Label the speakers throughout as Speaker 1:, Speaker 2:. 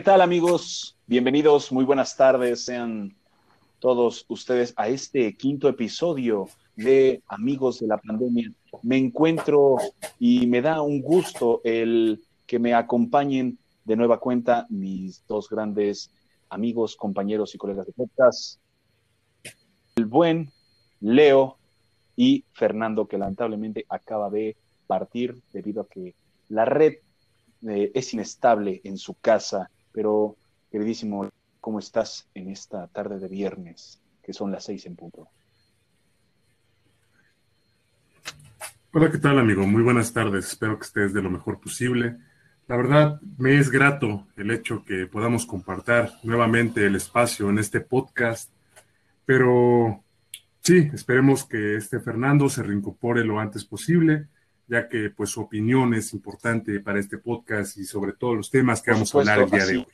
Speaker 1: ¿Qué tal amigos? Bienvenidos, muy buenas tardes, sean todos ustedes a este quinto episodio de Amigos de la Pandemia. Me encuentro y me da un gusto el que me acompañen de nueva cuenta mis dos grandes amigos, compañeros y colegas de podcast, el buen Leo y Fernando, que lamentablemente acaba de partir debido a que la red eh, es inestable en su casa. Pero, queridísimo, ¿cómo estás en esta tarde de viernes, que son las seis en punto?
Speaker 2: Hola, ¿qué tal, amigo? Muy buenas tardes. Espero que estés de lo mejor posible. La verdad, me es grato el hecho que podamos compartir nuevamente el espacio en este podcast, pero sí, esperemos que este Fernando se reincorpore lo antes posible ya que pues su opinión es importante para este podcast y sobre todo los temas que vamos a hablar el día de hoy.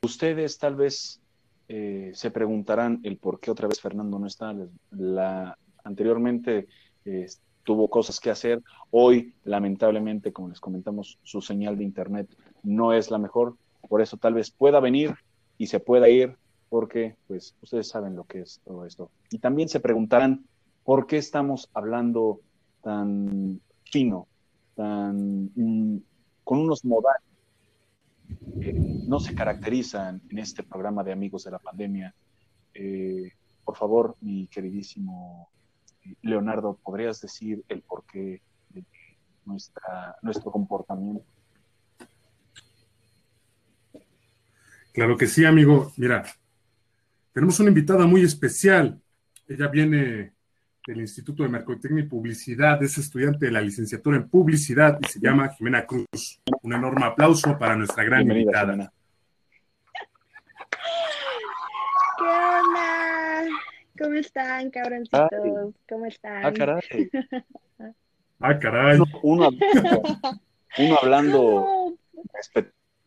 Speaker 1: Ustedes tal vez eh, se preguntarán el por qué otra vez Fernando no está. La, anteriormente eh, tuvo cosas que hacer. Hoy, lamentablemente, como les comentamos, su señal de internet no es la mejor. Por eso tal vez pueda venir y se pueda ir porque pues ustedes saben lo que es todo esto. Y también se preguntarán por qué estamos hablando tan fino, mm, con unos modales que no se caracterizan en este programa de Amigos de la Pandemia. Eh, por favor, mi queridísimo eh, Leonardo, ¿podrías decir el porqué de nuestra, nuestro comportamiento?
Speaker 2: Claro que sí, amigo. Mira, tenemos una invitada muy especial. Ella viene del Instituto de Mercadotecnia y Publicidad, es estudiante de la licenciatura en Publicidad y se llama Jimena Cruz. Un enorme aplauso para nuestra gran invitada.
Speaker 3: ¿Qué onda? ¿Cómo están, cabroncitos? ¿Cómo están?
Speaker 1: Ah, caray.
Speaker 2: ah, caray.
Speaker 1: Uno, uno hablando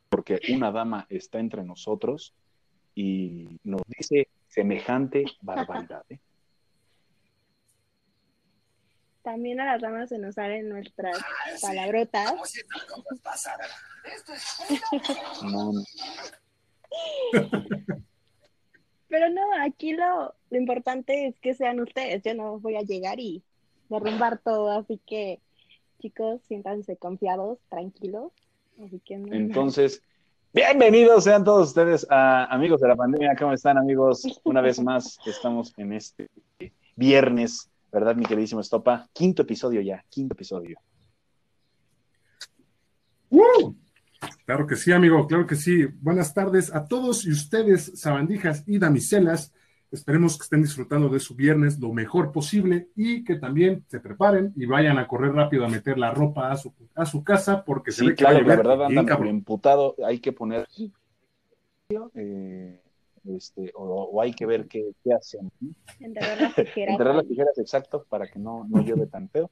Speaker 1: porque una dama está entre nosotros y nos dice semejante barbaridad. ¿eh?
Speaker 3: También a las ramas se nos salen nuestras palabrotas. Pero no, aquí lo, lo importante es que sean ustedes. Yo no voy a llegar y derrumbar todo, así que chicos, siéntanse confiados, tranquilos. Así que
Speaker 1: Entonces, bienvenidos sean todos ustedes a Amigos de la Pandemia. ¿Cómo están, amigos? Una vez más, estamos en este viernes ¿verdad, mi queridísimo Estopa? Quinto episodio ya, quinto episodio.
Speaker 2: Claro que sí, amigo, claro que sí. Buenas tardes a todos y ustedes, sabandijas y damiselas. Esperemos que estén disfrutando de su viernes lo mejor posible y que también se preparen y vayan a correr rápido a meter la ropa a su, a su casa porque
Speaker 1: se ve claro, que la verdad anda muy emputado. Hay que poner eh, este, o, hay que ver qué, qué hacen.
Speaker 3: Enterrar las tijeras.
Speaker 1: Enterrar las tijeras, exacto, para que no, no llueve tan feo.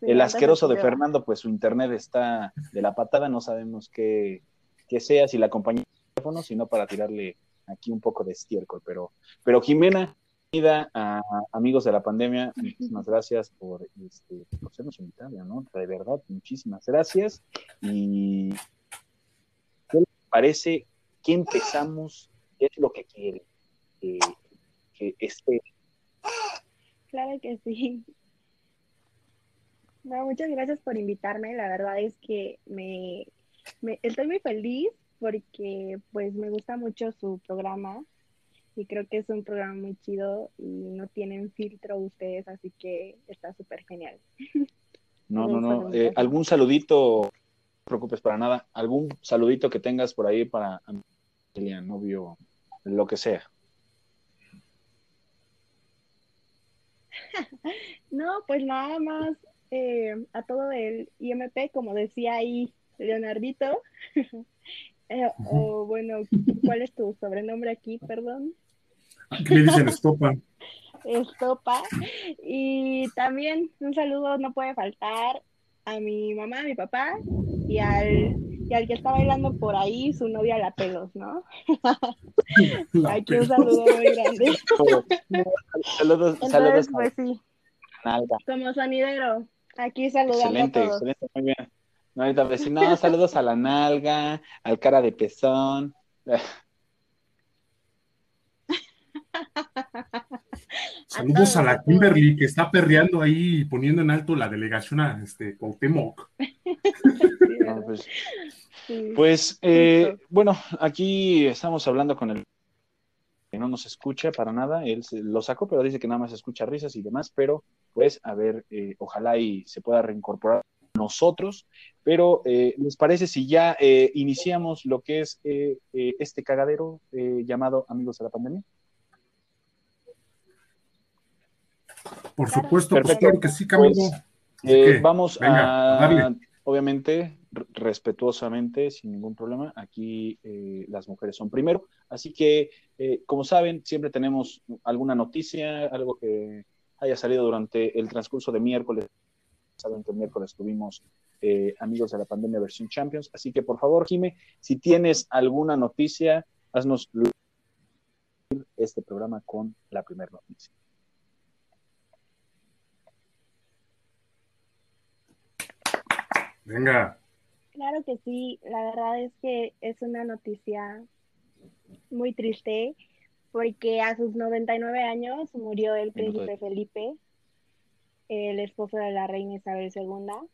Speaker 1: el asqueroso de Fernando, pues su internet está de la patada, no sabemos qué, qué sea, si la compañía de teléfono, sino para tirarle aquí un poco de estiércol. Pero, pero Jimena, bienvenida a Amigos de la Pandemia, muchísimas gracias por, este, por sernos invitada, ¿no? De verdad, muchísimas gracias. Y ¿qué le parece qué empezamos, qué es lo que quiere que, esté.
Speaker 3: Claro que sí. muchas gracias por invitarme. La verdad es que me, estoy muy feliz porque pues me gusta mucho su programa y creo que es un programa muy chido y no tienen filtro ustedes, así que está súper genial.
Speaker 1: No, no, no. Eh, ¿Algún saludito? No te preocupes para nada. ¿Algún saludito que tengas por ahí para novio, lo que sea.
Speaker 3: No, pues nada más eh, a todo el IMP, como decía ahí Leonardito. Eh, o bueno, ¿cuál es tu sobrenombre aquí? Perdón.
Speaker 2: Aquí le dicen Estopa.
Speaker 3: Estopa. Y también un saludo no puede faltar a mi mamá, a mi papá y al y al que está bailando por ahí, su novia la pelos, ¿no? Aquí un saludo muy grande.
Speaker 1: saludos,
Speaker 3: Entonces, Pues sí. Como sonidero, aquí saludando
Speaker 1: excelente,
Speaker 3: a todos.
Speaker 1: Excelente, muy bien. No, ahorita va a decir, no, saludos a la nalga, al cara de pezón.
Speaker 2: Saludos a, la Kimberly que está perreando ahí y poniendo en alto la delegación a este Cuauhtémoc.
Speaker 1: pues, pues eh, bueno, aquí estamos hablando con el que no nos escucha para nada, él lo sacó, pero dice que nada más escucha risas y demás, pero pues a ver, eh, ojalá y se pueda reincorporar nosotros, pero eh, ¿les parece si ya iniciamos lo que es este cagadero llamado Amigos de la Pandemia?
Speaker 2: Por supuesto, pues claro que sí, Camilo. Pues,
Speaker 1: eh, vamos a, obviamente, respetuosamente, sin ningún problema, aquí eh, las mujeres son primero. Así que, eh, como saben, siempre tenemos alguna noticia, algo que haya salido durante el transcurso de miércoles. Saben que el miércoles tuvimos Amigos de la Pandemia versión Champions. Así que, por favor, Jime, si tienes alguna noticia, haznos este programa con la primera noticia.
Speaker 2: Venga.
Speaker 3: Claro que sí, la verdad es que es una noticia muy triste porque a sus 99 años murió el príncipe Felipe, el esposo de la reina Isabel II.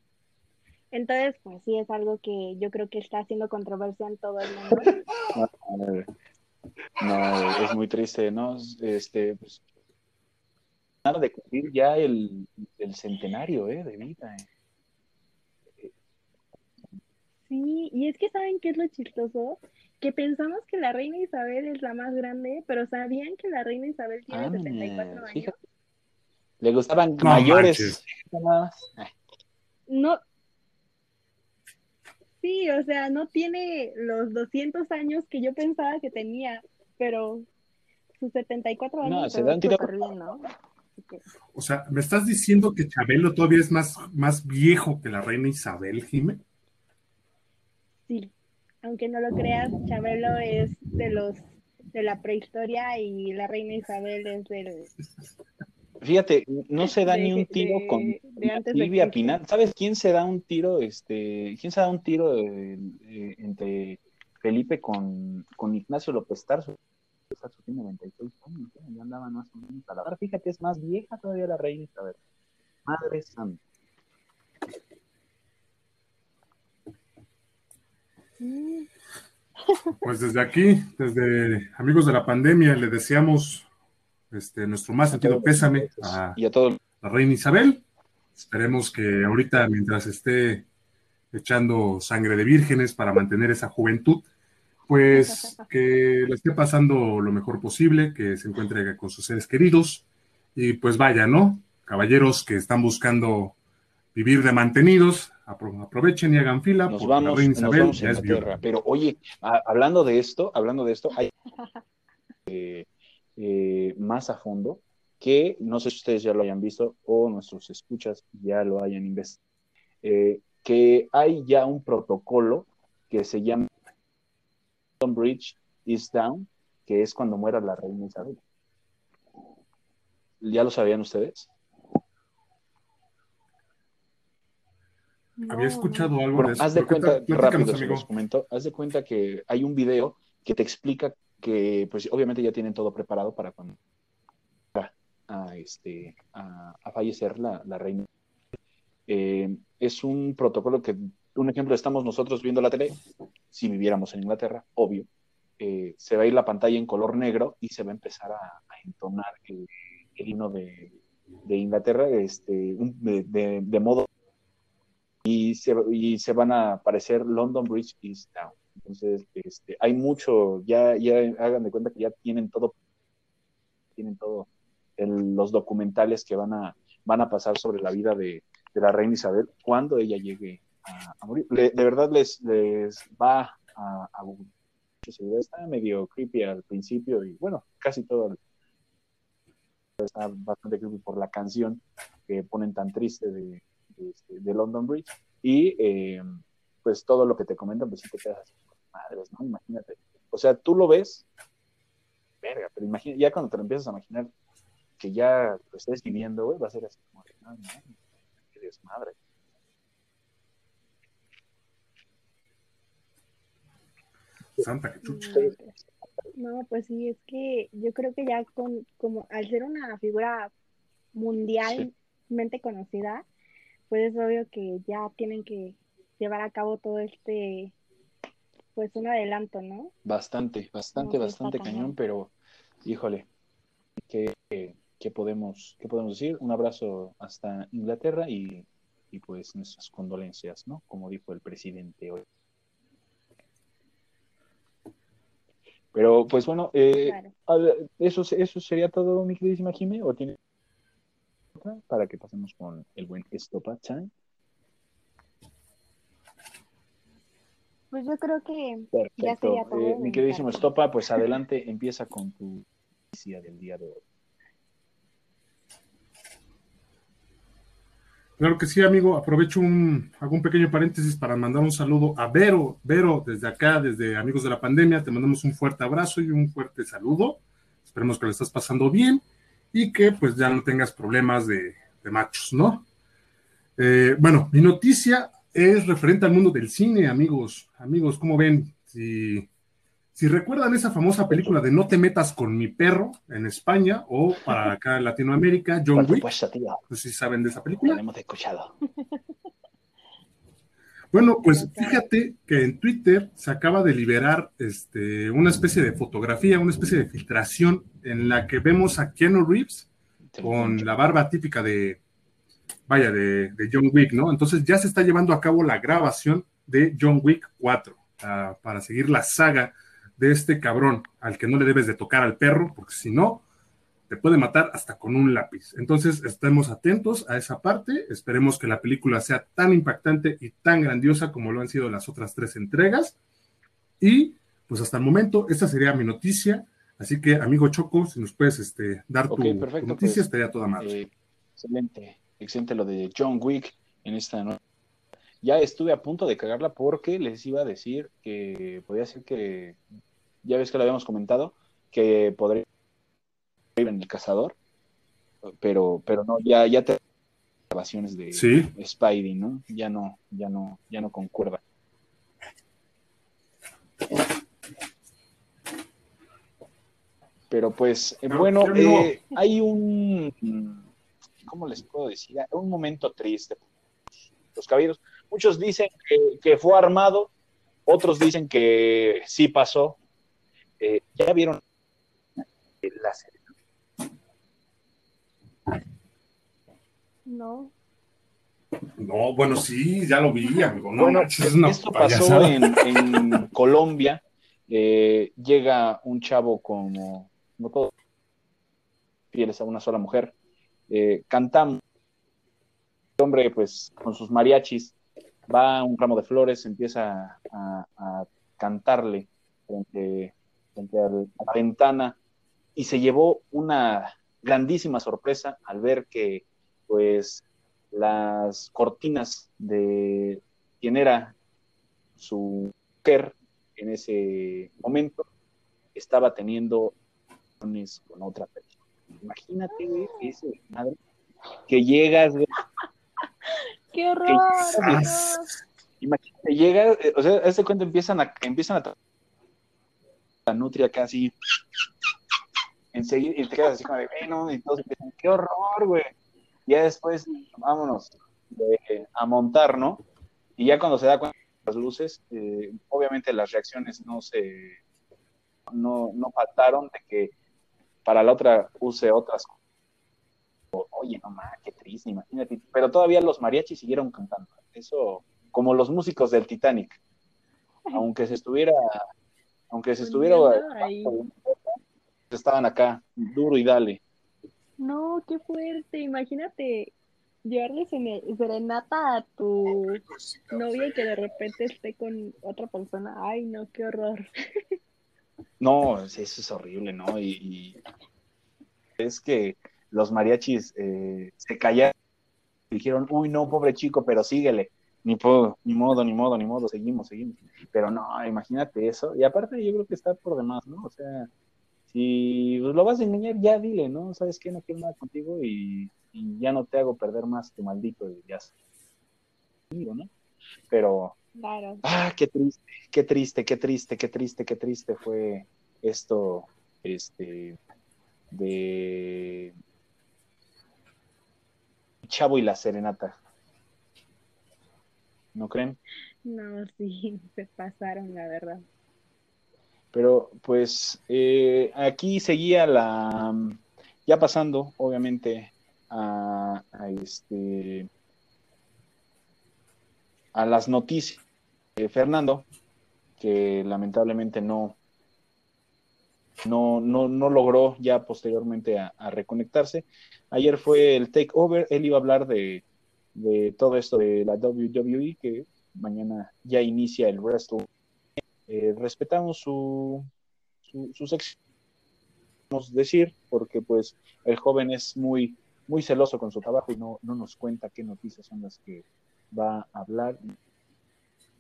Speaker 3: Entonces, pues sí, es algo que yo creo que está haciendo controversia en todo el mundo.
Speaker 1: No, es muy triste, ¿no? Este, pues, nada de cumplir ya el, el centenario ¿eh? de vida. ¿eh?
Speaker 3: Sí, y es que saben qué es lo chistoso, que pensamos que la reina Isabel es la más grande, pero sabían que la reina Isabel tiene 74 años.
Speaker 1: Le gustaban mayores.
Speaker 3: No. Sí, o sea, no tiene los 200 años que yo pensaba que tenía, pero sus 74 años. No, se dan tiro. ¿no?
Speaker 2: O sea, ¿me estás diciendo que Chabelo todavía es más, más viejo que la reina Isabel, Jiménez?
Speaker 3: Aunque no lo creas, Chabelo es de los de la prehistoria y la reina Isabel es del
Speaker 1: Fíjate, no se da ni un tiro con Silvia Pinal. ¿Sabes quién se da un tiro? Este, ¿quién se da un tiro entre Felipe con, con Ignacio López Tarso? Tarso tiene 96 años, ya andaba más o menos a la Fíjate, es más vieja todavía la reina Isabel. Madre santa.
Speaker 2: Pues desde aquí, desde amigos de la pandemia, le deseamos este, nuestro más sentido pésame a,
Speaker 1: y a todos.
Speaker 2: la reina Isabel. Esperemos que ahorita, mientras esté echando sangre de vírgenes para mantener esa juventud, pues que le esté pasando lo mejor posible, que se encuentre con sus seres queridos y pues vaya, ¿no? Caballeros que están buscando vivir de mantenidos, aprovechen y hagan fila.
Speaker 1: Nos vamos, a Inglaterra. Pero oye, hablando de esto, hablando de esto, hay eh, eh, más a fondo que no sé si ustedes ya lo hayan visto o nuestros escuchas ya lo hayan investigado, eh, que hay ya un protocolo que se llama Bridge is Down, que es cuando muera la reina Isabel. ¿Ya lo sabían ustedes?
Speaker 2: Había escuchado algo de eso.
Speaker 1: Haz de cuenta, rápido los comento, haz de cuenta que hay un video que te explica que, pues obviamente ya tienen todo preparado para cuando a, este, a, fallecer la, reina. Eh, es un protocolo que, un ejemplo, estamos nosotros viendo la tele, si viviéramos en Inglaterra, obvio, eh, se va a ir la pantalla en color negro y se va a empezar a, entonar el, himno de, Inglaterra este, de, de modo se, y se van a aparecer London Bridge is down. Entonces, este, hay mucho, ya, ya hagan de cuenta que ya tienen todo, tienen todo los documentales que van a, van a pasar sobre la vida de, la reina Isabel cuando ella llegue a, morir. de verdad les, les va a, a Está medio creepy al principio y bueno, casi todo está bastante creepy por la canción que ponen tan triste de, este, de, London Bridge. Y eh, pues todo lo que te comentan, pues sí te quedas así, madres, ¿no? Imagínate. O sea, tú lo ves, verga, pero imagina, ya cuando te lo empiezas a imaginar que ya lo estés viviendo, güey, va a ser así como que, no, no, qué desmadre.
Speaker 2: Santa chucha.
Speaker 3: No, pues sí, es que yo creo que ya con, como al ser una figura mundialmente conocida, pues es obvio que ya tienen que llevar a cabo todo este, pues un adelanto, ¿no?
Speaker 1: Bastante, bastante, bastante cañón, pero híjole, ¿qué, podemos, ¿qué podemos decir? Un abrazo hasta Inglaterra y, y pues nuestras condolencias, ¿no? Como dijo el presidente hoy. Pero pues bueno, eh, eso, eso sería todo, mi queridísima Jimé, ¿o tiene para que pasemos con el buen Estopa Time?
Speaker 3: Pues yo creo que
Speaker 1: ya sería todo. Eh, mi queridísimo Estopa, pues adelante, empieza con tu noticia del día de hoy.
Speaker 2: Claro que sí, amigo. Aprovecho un, hago un pequeño paréntesis para mandar un saludo a Vero. Vero, desde acá, desde Amigos de la Pandemia, te mandamos un fuerte abrazo y un fuerte saludo. Esperemos que lo estás pasando bien y que pues ya no tengas problemas de, machos, ¿no? Eh, bueno, mi noticia es referente al mundo del cine, amigos. Amigos, ¿cómo ven? Si si recuerdan esa famosa película de No te metas con mi perro en España o para acá en Latinoamérica, John Wick. No sé si saben de esa película.
Speaker 1: hemos escuchado.
Speaker 2: Bueno, pues fíjate que en Twitter se acaba de liberar este, una especie de fotografía, una especie de filtración en la que vemos a Keanu Reeves con la barba típica de, vaya, de, de, John Wick, ¿no? Entonces ya se está llevando a cabo la grabación de John Wick 4 ah, para seguir la saga de este cabrón al que no le debes de tocar al perro, porque si no, te puede matar hasta con un lápiz. Entonces, estemos atentos a esa parte, esperemos que la película sea tan impactante y tan grandiosa como lo han sido las otras tres entregas. Y pues hasta el momento, esta sería mi noticia. Así que, amigo Choco, si nos puedes este, dar tu, noticia, pues, estaría toda madre.
Speaker 1: Eh, excelente, excelente lo de John Wick en esta noche ya estuve a punto de cagarla porque les iba a decir que podía ser que ya ves que lo habíamos comentado, que podría ir en el cazador, pero, pero no, ya, ya te grabaciones de Spidey, ¿no? Ya no, ya no, ya no concuerda. Pero pues, eh, bueno, eh, hay un, ¿cómo les puedo decir? Un momento triste. Los caballeros, muchos dicen que, que fue armado, otros dicen que sí pasó, eh, ¿Ya vieron la serie?
Speaker 3: No.
Speaker 2: No, bueno, sí, ya lo vi, amigo.
Speaker 1: bueno, esto pasó en, Colombia. Eh, llega un chavo como, no todos, fieles a una sola mujer. Eh, cantamos. El hombre, pues, con sus mariachis, va a un ramo de flores, empieza a, a cantarle frente frente a la ventana y se llevó una grandísima sorpresa al ver que pues las cortinas de quien era su mujer en ese momento estaba teniendo con otra persona. Imagínate, ese madre, que llegas,
Speaker 3: ¡Qué horror!
Speaker 1: imagínate, llegas, eh, o sea, a este cuento empiezan a, empiezan a la nutria casi enseguida y te quedas así como de, bueno, y todos empiezan, qué horror, güey. Ya después, vámonos a montar, ¿no? Y ya cuando se da cuenta de las luces, eh, obviamente las reacciones no se, no, no faltaron de que para la otra use otras Oye, no mames, qué triste, imagínate. Pero todavía los mariachis siguieron cantando. Eso, como los músicos del Titanic. Aunque se estuviera aunque se estuviera estaban acá, duro y dale.
Speaker 3: No, qué fuerte, imagínate llevarle serenata a tu novia y que de repente esté con otra persona. Ay, no, qué horror.
Speaker 1: No, eso es horrible, ¿no? Y, es que los mariachis eh, se callaron y dijeron, uy, no, pobre chico, pero síguele ni puedo, ni modo, ni modo, ni modo, seguimos, seguimos. Pero no, imagínate eso. Y aparte yo creo que está por demás, ¿no? O sea, si lo vas a engañar, ya dile, ¿no? ¿Sabes qué? No quiero nada contigo y, ya no te hago perder más tu maldito y ya ¿no? Pero,
Speaker 3: Claro.
Speaker 1: Ah, qué triste, qué triste, qué triste, qué triste, qué triste fue esto, este, de Chavo y la Serenata. ¿No creen?
Speaker 3: No, sí, se pasaron, la verdad.
Speaker 1: Pero pues eh, aquí seguía la, ya pasando, obviamente, a, este, a las noticias. de Fernando, que lamentablemente no, no, no, no logró ya posteriormente a, reconectarse. Ayer fue el takeover, él iba a hablar de, de todo esto de la WWE, que mañana ya inicia el Wrestle. Eh, respetamos su, su, su podemos decir, porque pues el joven es muy, muy celoso con su trabajo y no, no nos cuenta qué noticias son las que va a hablar.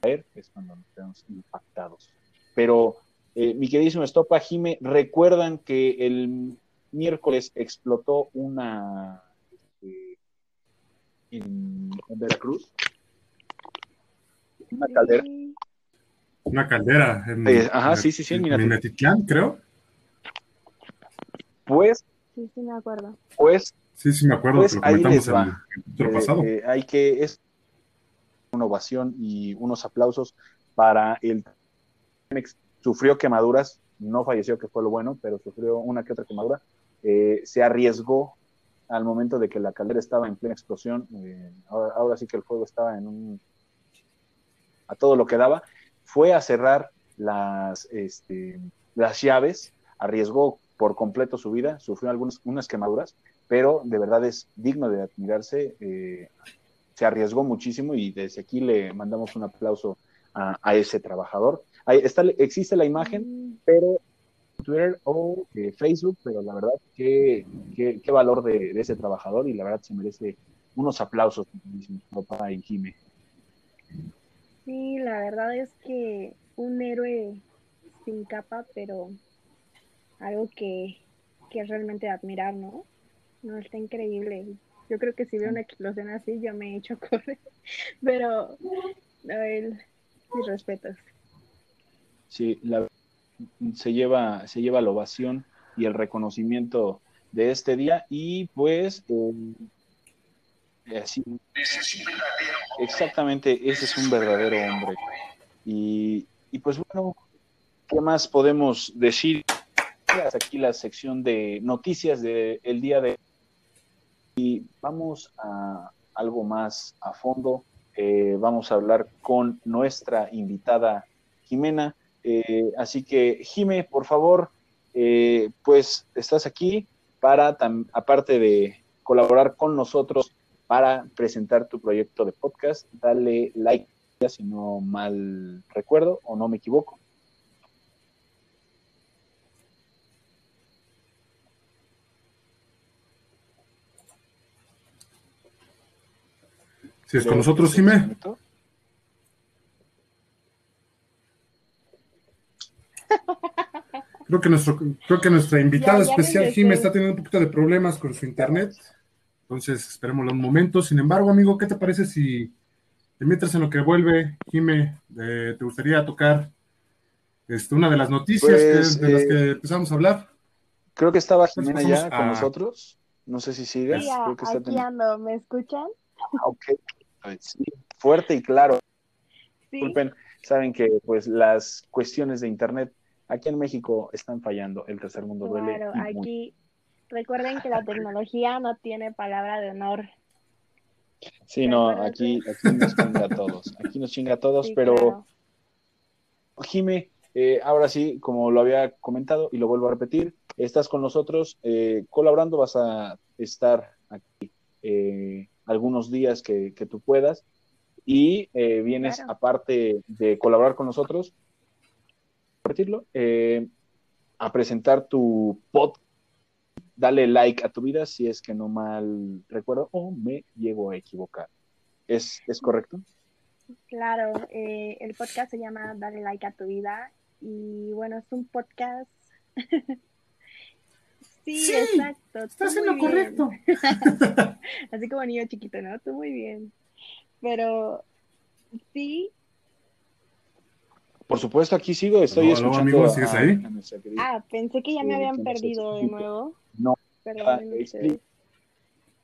Speaker 1: Es cuando nos quedamos impactados. Pero, eh, mi queridísimo Estopa, Jime, ¿recuerdan que el miércoles explotó una en, en Veracruz? Una caldera.
Speaker 2: Una caldera. En,
Speaker 1: Eh, ajá, sí, sí, sí,
Speaker 2: en
Speaker 1: mira.
Speaker 2: Minatitlán, creo.
Speaker 1: Pues,
Speaker 3: sí, sí, me acuerdo.
Speaker 1: pues,
Speaker 2: Sí, sí, me acuerdo
Speaker 1: Pues
Speaker 2: comentamos
Speaker 1: les
Speaker 2: en
Speaker 1: va.
Speaker 2: el
Speaker 1: eh,
Speaker 2: pasado.
Speaker 1: eh, hay que es una ovación y unos aplausos para el sufrió quemaduras, no falleció, que fue lo bueno, pero sufrió una que otra quemadura. Eh, se arriesgó al momento de que la caldera estaba en plena explosión. eh, ahora, ahora sí que el fuego estaba en un a todo lo que daba. Fue a cerrar las, este, las llaves, arriesgó por completo su vida, sufrió algunas unas quemaduras, pero de verdad es digno de admirarse. eh, se arriesgó muchísimo y desde aquí le mandamos un aplauso a, ese trabajador. Existe la imagen, pero Twitter o eh, Facebook, pero la verdad, qué, valor de, de, ese trabajador y la verdad se merece unos aplausos para Jime.
Speaker 3: Sí, la verdad es que un héroe sin capa, pero algo que, que es realmente de admirar, ¿no? No, está increíble. Yo creo que si veo una explosión así, yo me he hecho correr. Pero, a ver, mis respetos.
Speaker 1: Sí, la, se, lleva, se lleva la ovación y el reconocimiento de este día y pues eh, así, exactamente ese es un verdadero hombre. Y, y, pues bueno qué más podemos decir hasta aquí la sección de noticias del de día de y vamos a algo más a fondo. Eh, vamos a hablar con nuestra invitada Jimena. Eh, así que, Jime, por favor, eh, pues estás aquí para, aparte de colaborar con nosotros para presentar tu proyecto de podcast, dale like si no mal recuerdo o no me equivoco.
Speaker 2: Si es con nosotros, Jime. Creo que, nuestro, creo que nuestra invitada ya, ya especial, Jimé, está teniendo un poquito de problemas con su internet. Entonces, esperémoslo un momento. Sin embargo, amigo, ¿qué te parece si, mientras en lo que vuelve, Jimé, eh, te gustaría tocar este, una de las noticias pues, que, de eh, las que empezamos a hablar?
Speaker 1: Creo que estaba Jimena ya a... con nosotros. No sé si sigues.
Speaker 3: Sí, creo
Speaker 1: que
Speaker 3: está aquí ando. ¿Me escuchan?
Speaker 1: Ah, ok. Sí, fuerte y claro.
Speaker 3: Sí.
Speaker 1: Disculpen, saben que pues las cuestiones de internet aquí en México están fallando, el tercer mundo duele.
Speaker 3: Claro, aquí recuerden que la tecnología no tiene palabra de honor.
Speaker 1: Sí, no, aquí, aquí nos chinga a todos, aquí nos chinga a todos,
Speaker 3: Sí,
Speaker 1: pero
Speaker 3: claro.
Speaker 1: Jime, eh, ahora sí, como lo había comentado y lo vuelvo a repetir, estás con nosotros eh, colaborando, vas a estar aquí eh, algunos días que, que, tú puedas y eh, vienes
Speaker 3: Claro.
Speaker 1: aparte de colaborar con nosotros, repetirlo, eh, a presentar tu podcast. Dale like a tu vida si es que no mal recuerdo o me llego a equivocar. ¿Es, es correcto?
Speaker 3: Claro, eh, el podcast se llama Dale like a tu vida y bueno, es un podcast. sí,
Speaker 2: Sí,
Speaker 3: exacto.
Speaker 2: Estás en lo
Speaker 3: bien.
Speaker 2: correcto.
Speaker 3: Así como niño chiquito, ¿no? Tú muy bien. Pero sí,
Speaker 1: Por supuesto, aquí sigo, estoy escuchando.
Speaker 2: amigo, ¿sigues
Speaker 1: a-
Speaker 2: ahí?
Speaker 1: a nuestra querida-
Speaker 3: Ah, pensé que ya me habían perdido de nuevo.
Speaker 1: No,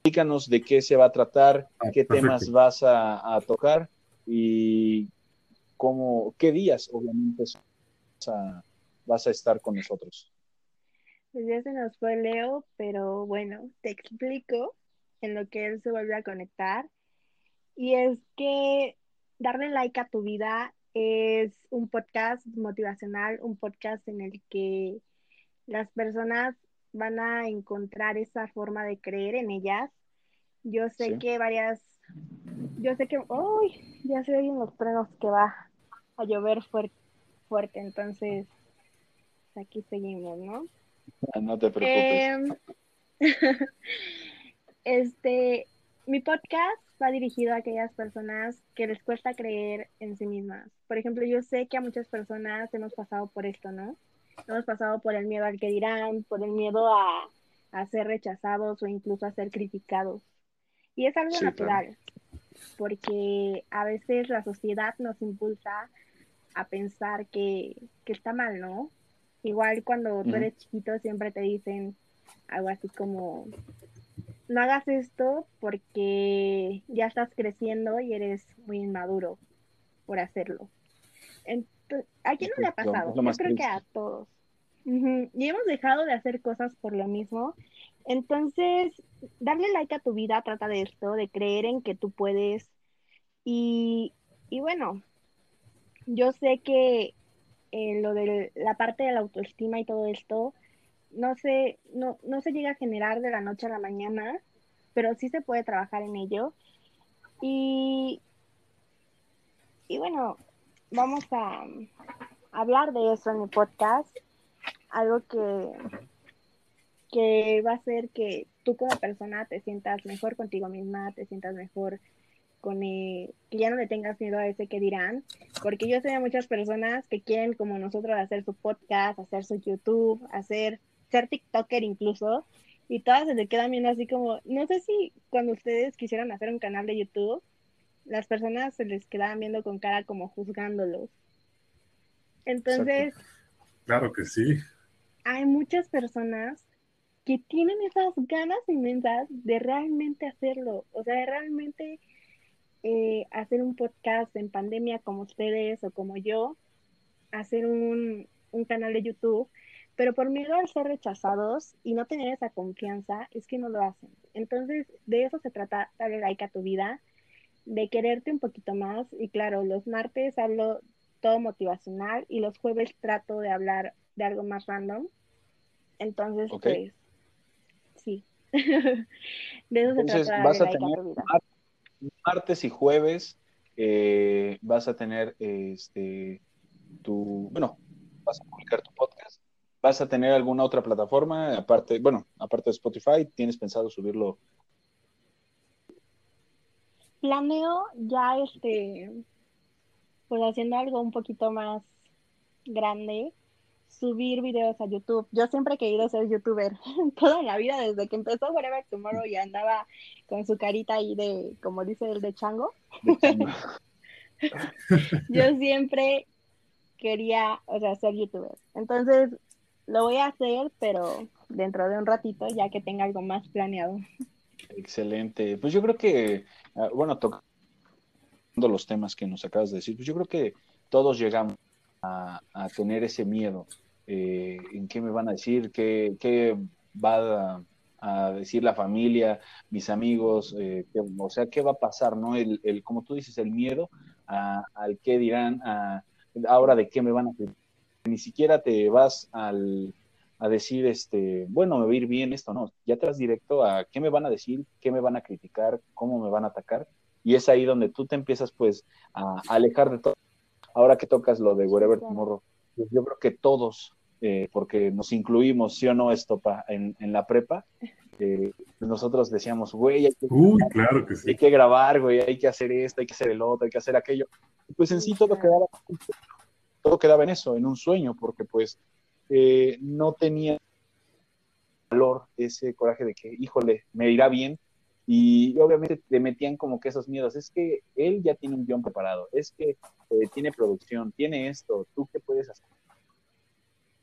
Speaker 1: explícanos de qué se va a tratar,
Speaker 2: Ah,
Speaker 1: qué
Speaker 2: perfecto.
Speaker 1: temas vas a, a tocar y cómo, qué días, obviamente, vas a, vas a estar con nosotros.
Speaker 3: Pues ya se nos fue Leo, pero bueno, te explico en lo que él se vuelve a conectar. Y es que darle like a tu vida es un podcast motivacional, un podcast en el que las personas van a encontrar esa forma de creer en ellas. Yo sé
Speaker 1: Sí.
Speaker 3: que varias, yo sé que, uy, ya se oyen los truenos que va a llover fuerte, fuerte, entonces aquí seguimos, ¿no?
Speaker 1: No te preocupes.
Speaker 3: Em, este, mi podcast va dirigido a aquellas personas que les cuesta creer en sí mismas. Por ejemplo, yo sé que a muchas personas hemos pasado por esto, ¿no? Hemos pasado por el miedo al que dirán, por el miedo a, a ser rechazados o incluso a ser criticados. Y es algo
Speaker 1: Sí,
Speaker 3: natural, porque a veces la sociedad nos impulsa a pensar que, que está mal, ¿no? Igual cuando tú eres chiquito siempre te dicen algo así como, no hagas esto porque ya estás creciendo y eres muy inmaduro por hacerlo. Ento- ¿A quién no le ha pasado? Yo creo que a todos. Y hemos dejado de hacer cosas por lo mismo. Entonces, darle like a tu vida trata de esto, de creer en que tú puedes. Y, y bueno, yo sé que eh, lo de la parte de la autoestima y todo esto no se, no, no se llega a generar de la noche a la mañana, pero sí se puede trabajar en ello. Y, y bueno, vamos a hablar de eso en mi podcast, algo que, que va a hacer que tú como persona te sientas mejor contigo misma, te sientas mejor con eh, que ya no le tengas miedo a ese que dirán, porque yo sé de muchas personas que quieren como nosotros hacer su podcast, hacer su YouTube, hacer ser TikToker incluso, y todas se le quedan viendo así como, no sé si cuando ustedes quisieran hacer un canal de YouTube, las personas se les quedaban viendo con cara como juzgándolos. Entonces,
Speaker 2: Claro que sí.
Speaker 3: hay muchas personas que tienen esas ganas inmensas de realmente hacerlo, o sea, de realmente eh, hacer un podcast en pandemia como ustedes o como yo, hacer un, un canal de YouTube, pero por miedo a ser rechazados y no tener esa confianza, es que no lo hacen. Entonces, de eso se trata, darle like a tu vida, de quererte un poquito más, y claro, los martes hablo todo motivacional y los jueves trato de hablar de algo más random. Entonces, pues, sí. de eso
Speaker 1: Entonces,
Speaker 3: se trata
Speaker 1: vas a tener martes y jueves eh, vas a tener este tu, bueno, vas a publicar tu podcast. ¿Vas a tener alguna otra plataforma aparte, bueno, aparte de Spotify? ¿Tienes pensado subirlo?
Speaker 3: Planeo ya este, pues haciendo algo un poquito más grande, subir videos a YouTube. Yo siempre he querido ser youtuber, toda la vida, desde que empezó Whatever Tomorrow y andaba con su carita ahí de, como dice el de chango. Yo siempre quería, o sea, ser youtuber. Entonces, lo voy a hacer, pero dentro de un ratito, ya que tenga algo más planeado.
Speaker 1: Excelente. Pues yo creo que, bueno, tocando los temas que nos acabas de decir, pues yo creo que todos llegamos a, tener ese miedo. eh, ¿En qué me van a decir? ¿Qué, va a, decir la familia, mis amigos? eh, o sea, ¿qué va a pasar? ¿No? El, el, como tú dices, el miedo a- al qué dirán, a, ahora de qué me van a. Ni siquiera te vas al, a decir, este, bueno, me va a ir bien esto, no, ya te vas directo a qué me van a decir, qué me van a criticar, cómo me van a atacar, y es ahí donde tú te empiezas pues a, alejar de todo. Ahora que tocas lo de Wherever. Tomorrow, pues, yo creo que todos, eh, porque nos incluimos, sí o no, esto pa, en, en la prepa, eh, nosotros decíamos, güey, hay que
Speaker 2: Uy, claro que
Speaker 1: hay que grabar, güey, hay que hacer esto, hay que hacer el otro, hay que hacer aquello. Y pues en sí todo quedaba, todo quedaba en eso, en un sueño, porque pues eh, no tenía valor ese coraje de que, híjole, me irá bien, Y obviamente te metían como que esos miedos. Es que él ya tiene un guion preparado, es que eh, tiene producción, tiene esto, tú qué puedes hacer,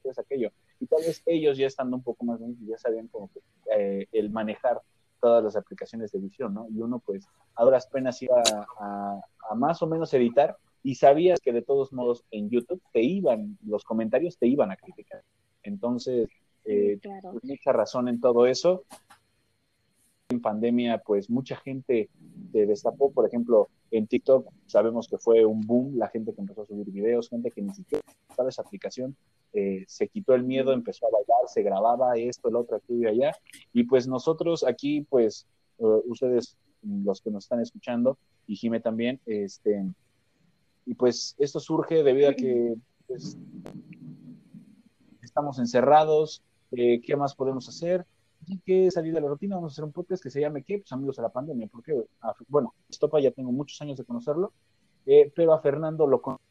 Speaker 1: puedes aquello. Y tal vez ellos ya estando un poco más grandes ya sabían como que eh, el manejar todas las aplicaciones de edición, ¿no? Y uno pues a duras penas iba a, a más o menos editar y sabías que de todos modos en YouTube te iban, los comentarios te iban a criticar. Entonces, eh, pues, mucha razón en todo eso. En pandemia, pues mucha gente se destapó, por ejemplo, en TikTok sabemos que fue un boom, la gente que empezó a subir videos, gente que ni siquiera usaba esa aplicación, eh, se quitó el miedo, empezó a bailar, se grababa esto, el otro, aquí y allá. Y pues nosotros aquí, pues, uh, ustedes, los que nos están escuchando, y Jime también, este, y pues esto surge debido a que pues, estamos encerrados, eh, ¿qué más podemos hacer? Hay que salir de la rutina, vamos a hacer un podcast que se llame ¿qué? Pues amigos de la pandemia, porque, bueno, Estopa ya tengo muchos años de conocerlo, eh, pero a Fernando lo conocí.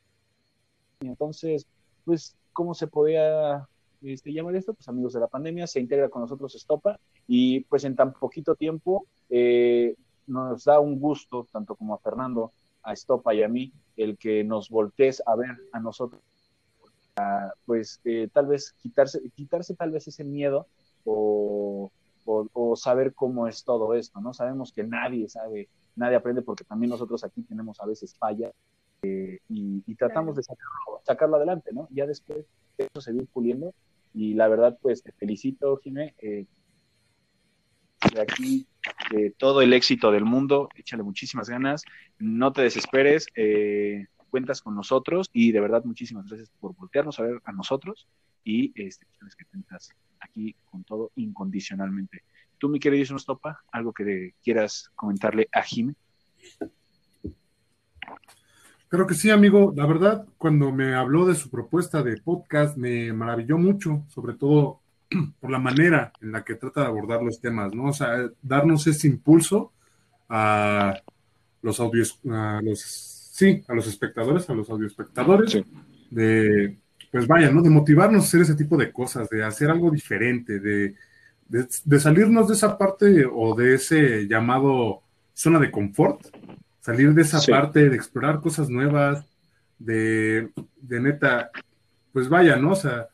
Speaker 1: Entonces, pues, ¿cómo se podía este, llamar esto? Pues amigos de la pandemia, se integra con nosotros Estopa y pues en tan poquito tiempo eh, nos da un gusto, tanto como a Fernando, a Estopa y a mí, el que nos voltees a ver a nosotros pues eh, tal vez quitarse, quitarse tal vez ese miedo o, saber cómo es todo esto, ¿no? Sabemos que nadie sabe, nadie aprende porque también nosotros aquí tenemos a veces fallas eh, y, tratamos de sacarlo, adelante, ¿no? Ya después eso se viene puliendo y la verdad pues te felicito, Jimé, eh, de aquí todo el éxito del mundo, échale muchísimas ganas, no te desesperes, eh, cuentas con nosotros y de verdad muchísimas gracias por voltearnos a ver a nosotros y este, pues, que cuentas aquí con todo incondicionalmente. Tú, mi querido Topa, algo que quieras comentarle a Jimé.
Speaker 2: Creo que sí, amigo. La verdad, cuando me habló de su propuesta de podcast, me maravilló mucho, sobre todo por la manera en la que trata de abordar los temas, ¿no? O sea, darnos ese impulso a los audios, a los sí, a los espectadores, a los audioespectadores, de, pues vaya, ¿no? De motivarnos a hacer ese tipo de cosas, de hacer algo diferente, de, de, salirnos de esa parte o de ese llamado zona de confort, salir de esa parte, de explorar cosas nuevas, de, de neta, pues vaya, ¿no? O sea,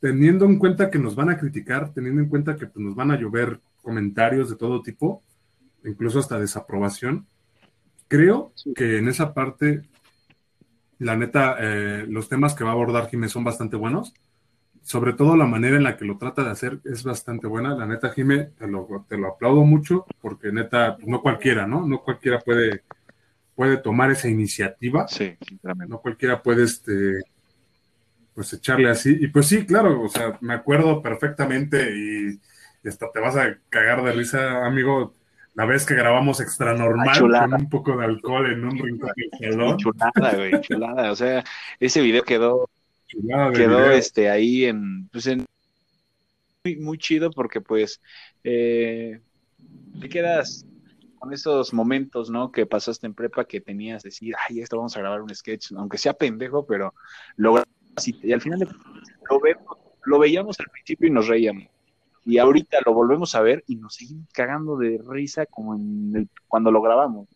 Speaker 2: teniendo en cuenta que nos van a criticar, teniendo en cuenta que pues, nos van a llover comentarios de todo tipo, incluso hasta desaprobación, Creo que en esa parte, la neta, eh, los temas que va a abordar Jiménez son bastante buenos. Sobre todo la manera en la que lo trata de hacer es bastante buena. La neta, Jiménez, te lo, te lo aplaudo mucho porque neta, pues, no cualquiera, ¿no? No cualquiera puede, puede tomar esa iniciativa.
Speaker 1: Sí,
Speaker 2: No cualquiera puede, este, pues echarle así. Y pues sí, claro, o sea, me acuerdo perfectamente y, hasta te vas a cagar de risa, amigo la vez que grabamos extra normal con un poco de alcohol en un rincón del salón.
Speaker 1: Chulada, güey, chulada. O sea, ese video quedó, quedó este ahí en, pues en muy, muy chido porque pues eh, te quedas con esos momentos, ¿no? Que pasaste en prepa que tenías decir, ay, esto vamos a grabar un sketch, aunque sea pendejo, pero y, al final lo, lo veíamos al principio y nos reíamos y ahorita lo volvemos a ver y nos seguimos cagando de risa como en el, cuando lo grabamos.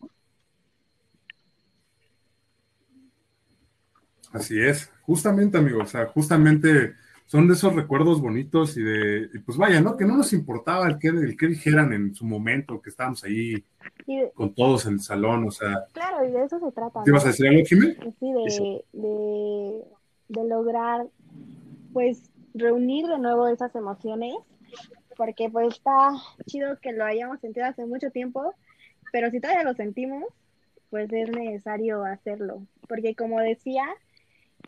Speaker 2: Así es, justamente, amigo, o sea, justamente son de esos recuerdos bonitos y de, pues vaya, ¿no? Que no nos importaba el que, el que dijeran en su momento, que estábamos ahí con todos en el salón, o sea.
Speaker 3: Claro, y de eso se trata.
Speaker 2: ¿Te ibas a decir algo, Jimé?
Speaker 3: Sí, de, de, de lograr, pues, reunir de nuevo esas emociones porque pues está chido que lo hayamos sentido hace mucho tiempo, pero si todavía lo sentimos, pues es necesario hacerlo, porque como decía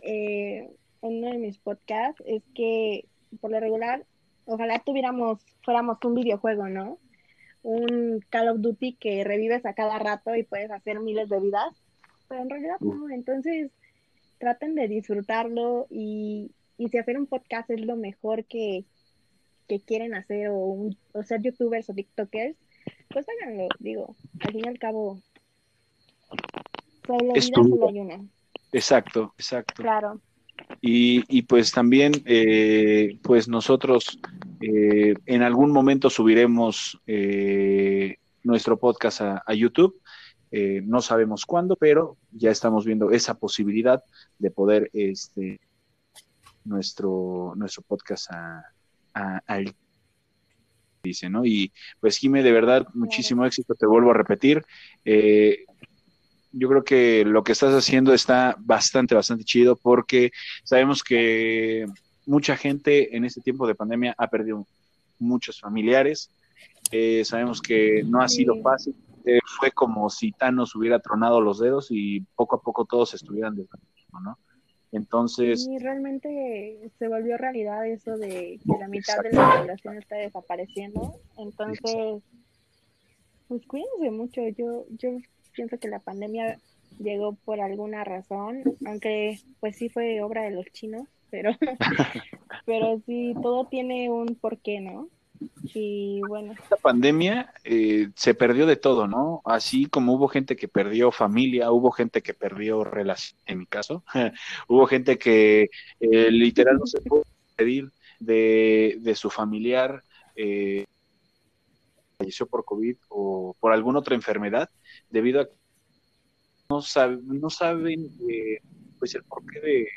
Speaker 3: eh, en uno de mis podcasts, es que por lo regular, ojalá tuviéramos, fuéramos un videojuego, ¿no? Un Call of Duty que revives a cada rato y puedes hacer miles de vidas, pero en realidad no, entonces traten de disfrutarlo y, y si hacer un podcast es lo mejor que, que quieren hacer o, ser youtubers o tiktokers, pues háganlo, digo, al fin y al cabo,
Speaker 1: solo vida hay una. Exacto, exacto.
Speaker 3: Claro.
Speaker 1: Y, y pues también, eh, pues nosotros eh, en algún momento subiremos eh, nuestro podcast a, YouTube. Eh, no sabemos cuándo, pero ya estamos viendo esa posibilidad de poder este nuestro, nuestro podcast a, al dice, ¿no? Y pues Jime, de verdad, muchísimo éxito, te vuelvo a repetir. Eh, yo creo que lo que estás haciendo está bastante, bastante chido porque sabemos que mucha gente en este tiempo de pandemia ha perdido muchos familiares. Eh, sabemos que no ha sido fácil. Eh, fue como si Thanos hubiera tronado los dedos y poco a poco todos estuvieran desapareciendo, ¿no? Entonces.
Speaker 3: Sí, realmente se volvió realidad eso de que la mitad de la población está desapareciendo. Entonces, pues cuídense mucho. Yo, yo pienso que la pandemia llegó por alguna razón, aunque pues sí fue obra de los chinos, pero, pero sí, todo tiene un porqué, ¿no? Y bueno.
Speaker 1: Esta pandemia eh, se perdió de todo, ¿no? Así como hubo gente que perdió familia, hubo gente que perdió relación, en mi caso, hubo gente que eh, literal no se pudo pedir de, su familiar, eh, falleció por COVID o por alguna otra enfermedad, debido a que no, no saben eh, pues el porqué de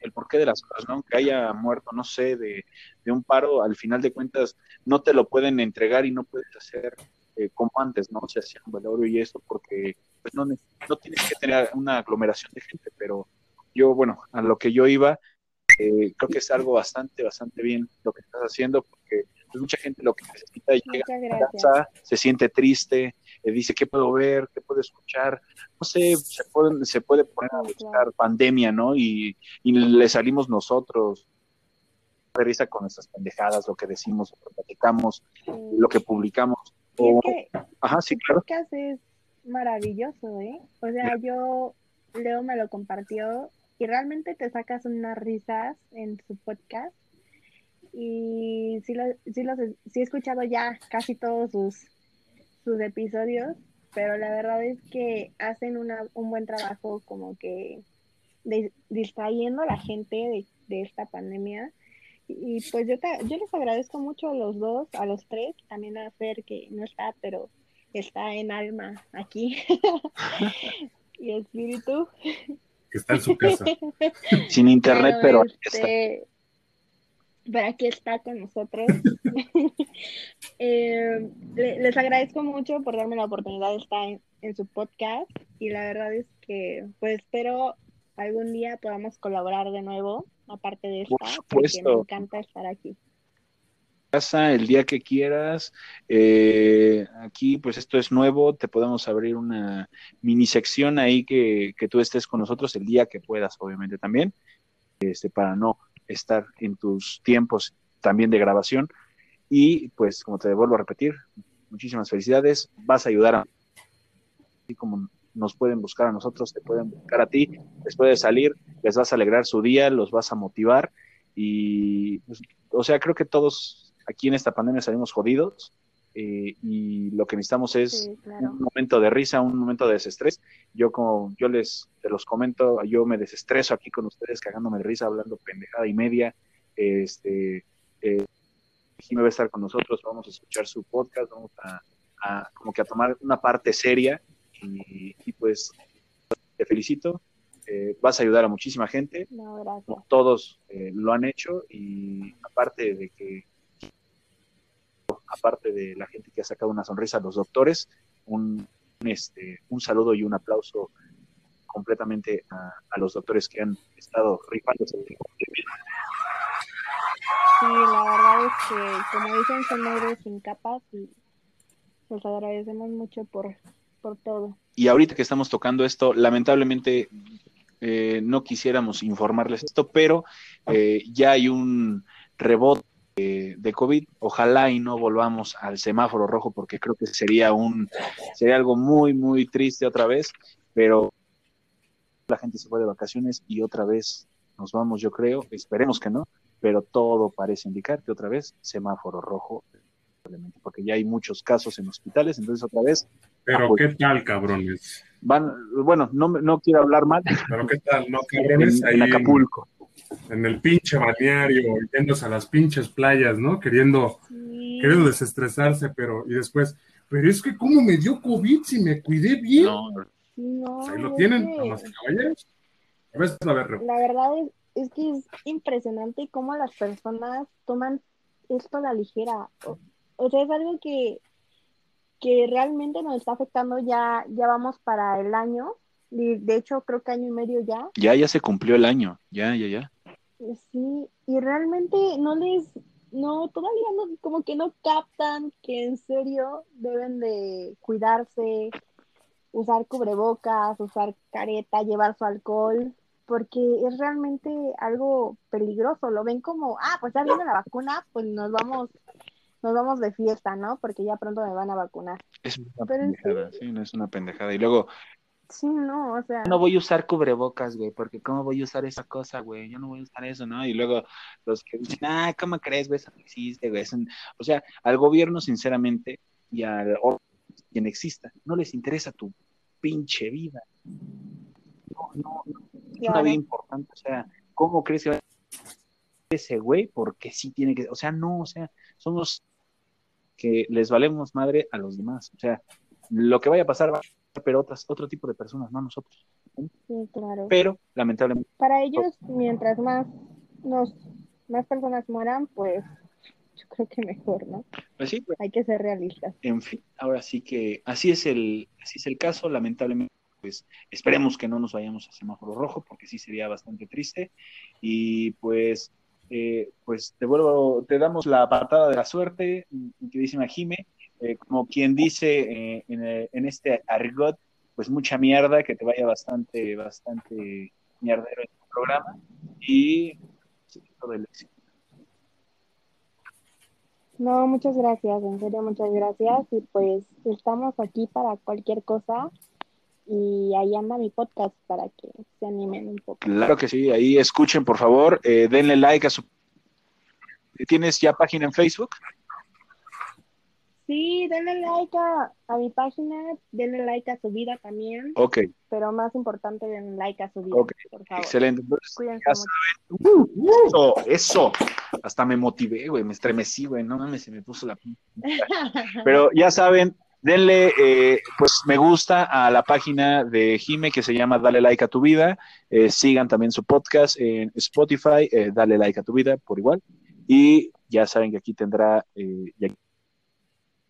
Speaker 1: el porqué de las cosas, ¿no? Que haya muerto, no sé, de, un paro, al final de cuentas no te lo pueden entregar y no puedes hacer eh, como antes, ¿no? Se hacía un velorio y eso porque pues no, no tienes que tener una aglomeración de gente, pero yo, bueno, a lo que yo iba, eh, creo que es algo bastante, bastante bien lo que estás haciendo porque pues, mucha gente lo que necesita es llegar a casa, se siente triste, eh, dice qué puedo ver, qué puedo escuchar, no sé, se, pueden, se puede poner a buscar pandemia, ¿no? Y, y le salimos nosotros risa con nuestras pendejadas, lo que decimos, lo que platicamos, lo que publicamos.
Speaker 3: Ajá, sí, claro. es maravilloso, ¿eh? O sea, yo, Leo me lo compartió y realmente te sacas unas risas en su podcast y sí, lo, sí, los, sí he escuchado ya casi todos sus, sus episodios, pero la verdad es que hacen una, un buen trabajo como que distrayendo a la gente de, esta pandemia. Y, pues yo, yo les agradezco mucho a los dos, a los tres, también a Fer que no está, pero está en alma aquí. y espíritu.
Speaker 2: Que está en su casa.
Speaker 1: Sin internet, pero, este,
Speaker 3: pero aquí está con nosotros. Eh, les agradezco mucho por darme la oportunidad de estar en, su podcast y la verdad es que pues espero algún día podamos colaborar de nuevo, aparte de esta, porque me encanta estar aquí.
Speaker 1: Casa el día que quieras. Eh, aquí, pues esto es nuevo, te podemos abrir una mini sección ahí que, que tú estés con nosotros el día que puedas, obviamente también, este, para no estar en tus tiempos también de grabación. Y pues, como te vuelvo a repetir, muchísimas felicidades. Vas a ayudar a, así como nos pueden buscar a nosotros, te pueden buscar a ti. Después de salir, les vas a alegrar su día, los vas a motivar. Y, pues, o sea, creo que todos aquí en esta pandemia salimos jodidos. Eh, y lo que necesitamos es un momento de risa, un momento de desestrés. Yo como yo les te los comento, yo me desestreso aquí con ustedes cagándome de risa, hablando pendejada y media. Este, eh, me va a estar con nosotros, vamos a escuchar su podcast, vamos a, como que a tomar una parte seria y, pues te felicito. Eh, vas a ayudar a muchísima gente, todos eh, lo han hecho y aparte de que aparte de la gente que ha sacado una sonrisa a los doctores, un, este, un saludo y un aplauso completamente a, los doctores que han estado rifándose. Sí,
Speaker 3: la verdad es que, como dicen, son héroes sin capas y los agradecemos mucho por, por todo.
Speaker 1: Y ahorita que estamos tocando esto, lamentablemente eh, no quisiéramos informarles esto, pero eh, ya hay un rebote de COVID. Ojalá y no volvamos al semáforo rojo porque creo que sería un sería algo muy muy triste otra vez, pero la gente se fue de vacaciones y otra vez nos vamos, yo creo, esperemos que no, pero todo parece indicar que otra vez semáforo rojo porque ya hay muchos casos en hospitales, entonces otra vez
Speaker 2: pero qué tal, cabrones.
Speaker 1: Van, bueno, no, no quiero hablar mal.
Speaker 2: Pero qué tal, no cabrones
Speaker 1: en, Acapulco
Speaker 2: en el pinche balneario, yéndose a las pinches playas, ¿no? Queriendo, queriendo desestresarse, pero y después, pero es que cómo me dio COVID si me cuidé bien.
Speaker 1: No,
Speaker 3: No,
Speaker 2: Ahí lo tienen,
Speaker 3: que-
Speaker 2: damas y caballeros. A ver.
Speaker 3: La verdad es, es que es impresionante cómo las personas toman esto a la ligera. O, o sea, es algo que, que realmente nos está afectando ya, ya vamos para el año. De, hecho, creo que año y medio ya.
Speaker 1: ya, ya se cumplió el año, ya, ya, ya.
Speaker 3: Sí, y realmente no les, no, todavía no, como que no captan que en serio deben de cuidarse, usar cubrebocas, usar careta, llevar su alcohol, porque es realmente algo peligroso. Lo ven como, ah, pues ya viene la vacuna, pues nos vamos, nos vamos de fiesta, ¿no? Porque ya pronto me van a vacunar.
Speaker 1: Es una
Speaker 3: Pero
Speaker 1: pendejada, sí, no es una pendejada. Y luego,
Speaker 3: Sí, no, o sea,
Speaker 1: no voy a usar cubrebocas, güey, porque ¿cómo voy a usar esa cosa, güey? Yo no voy a usar eso, ¿no? Y luego los que dicen, ah, ¿cómo crees, güey? Eso no existe, güey. Eso no-". O sea, al gobierno, sinceramente, y al quien exista, no les interesa tu pinche vida. No, no, no, es una vida importante. O sea, ¿cómo crees que va a ese güey? Porque sí tiene que, o sea, no, o sea, somos que les valemos madre a los demás. O sea, lo que vaya a pasar va a pero otras, otro tipo de personas, no nosotros.
Speaker 3: Sí, claro.
Speaker 1: Pero, lamentablemente,
Speaker 3: Para ellos, mientras más nos, más personas mueran, pues yo creo que mejor, ¿no?
Speaker 1: pues sí, pues,
Speaker 3: Hay que ser realistas.
Speaker 1: en fin, ahora sí que así es el, así es el caso, lamentablemente, pues esperemos que no nos vayamos a semáforo rojo, porque sí sería bastante triste. Y pues, eh, pues te vuelvo, te damos la patada de la suerte, queridísima Jime, eh, como quien dice eh, en, eh, en este argot, pues mucha mierda, que te vaya bastante, bastante mierdero en tu programa. Y todo el éxito.
Speaker 3: No, muchas gracias, en serio, muchas gracias. Y pues estamos aquí para cualquier cosa. Y ahí anda mi podcast para que se animen un poco.
Speaker 1: Claro que sí, ahí escuchen, por favor, eh, denle like a su... ¿Tienes ya página en Facebook?
Speaker 3: Sí, denle like a, a mi página, denle like a su vida también,
Speaker 1: Ok,
Speaker 3: pero más importante, denle like a su vida,
Speaker 1: Ok,
Speaker 3: por favor.
Speaker 1: excelente. Entonces,
Speaker 3: Cuídense
Speaker 1: ya
Speaker 3: mucho.
Speaker 1: Eso, eso. Hasta me motivé, güey, me estremecí, güey, no mames, se me puso la... Pero ya saben, denle, eh, pues, me gusta a la página de Jime que se llama Dale Like a tu Vida. Eh, sigan también su podcast en Spotify, eh, Dale Like a tu Vida, por igual. Y ya saben que aquí tendrá, eh, ya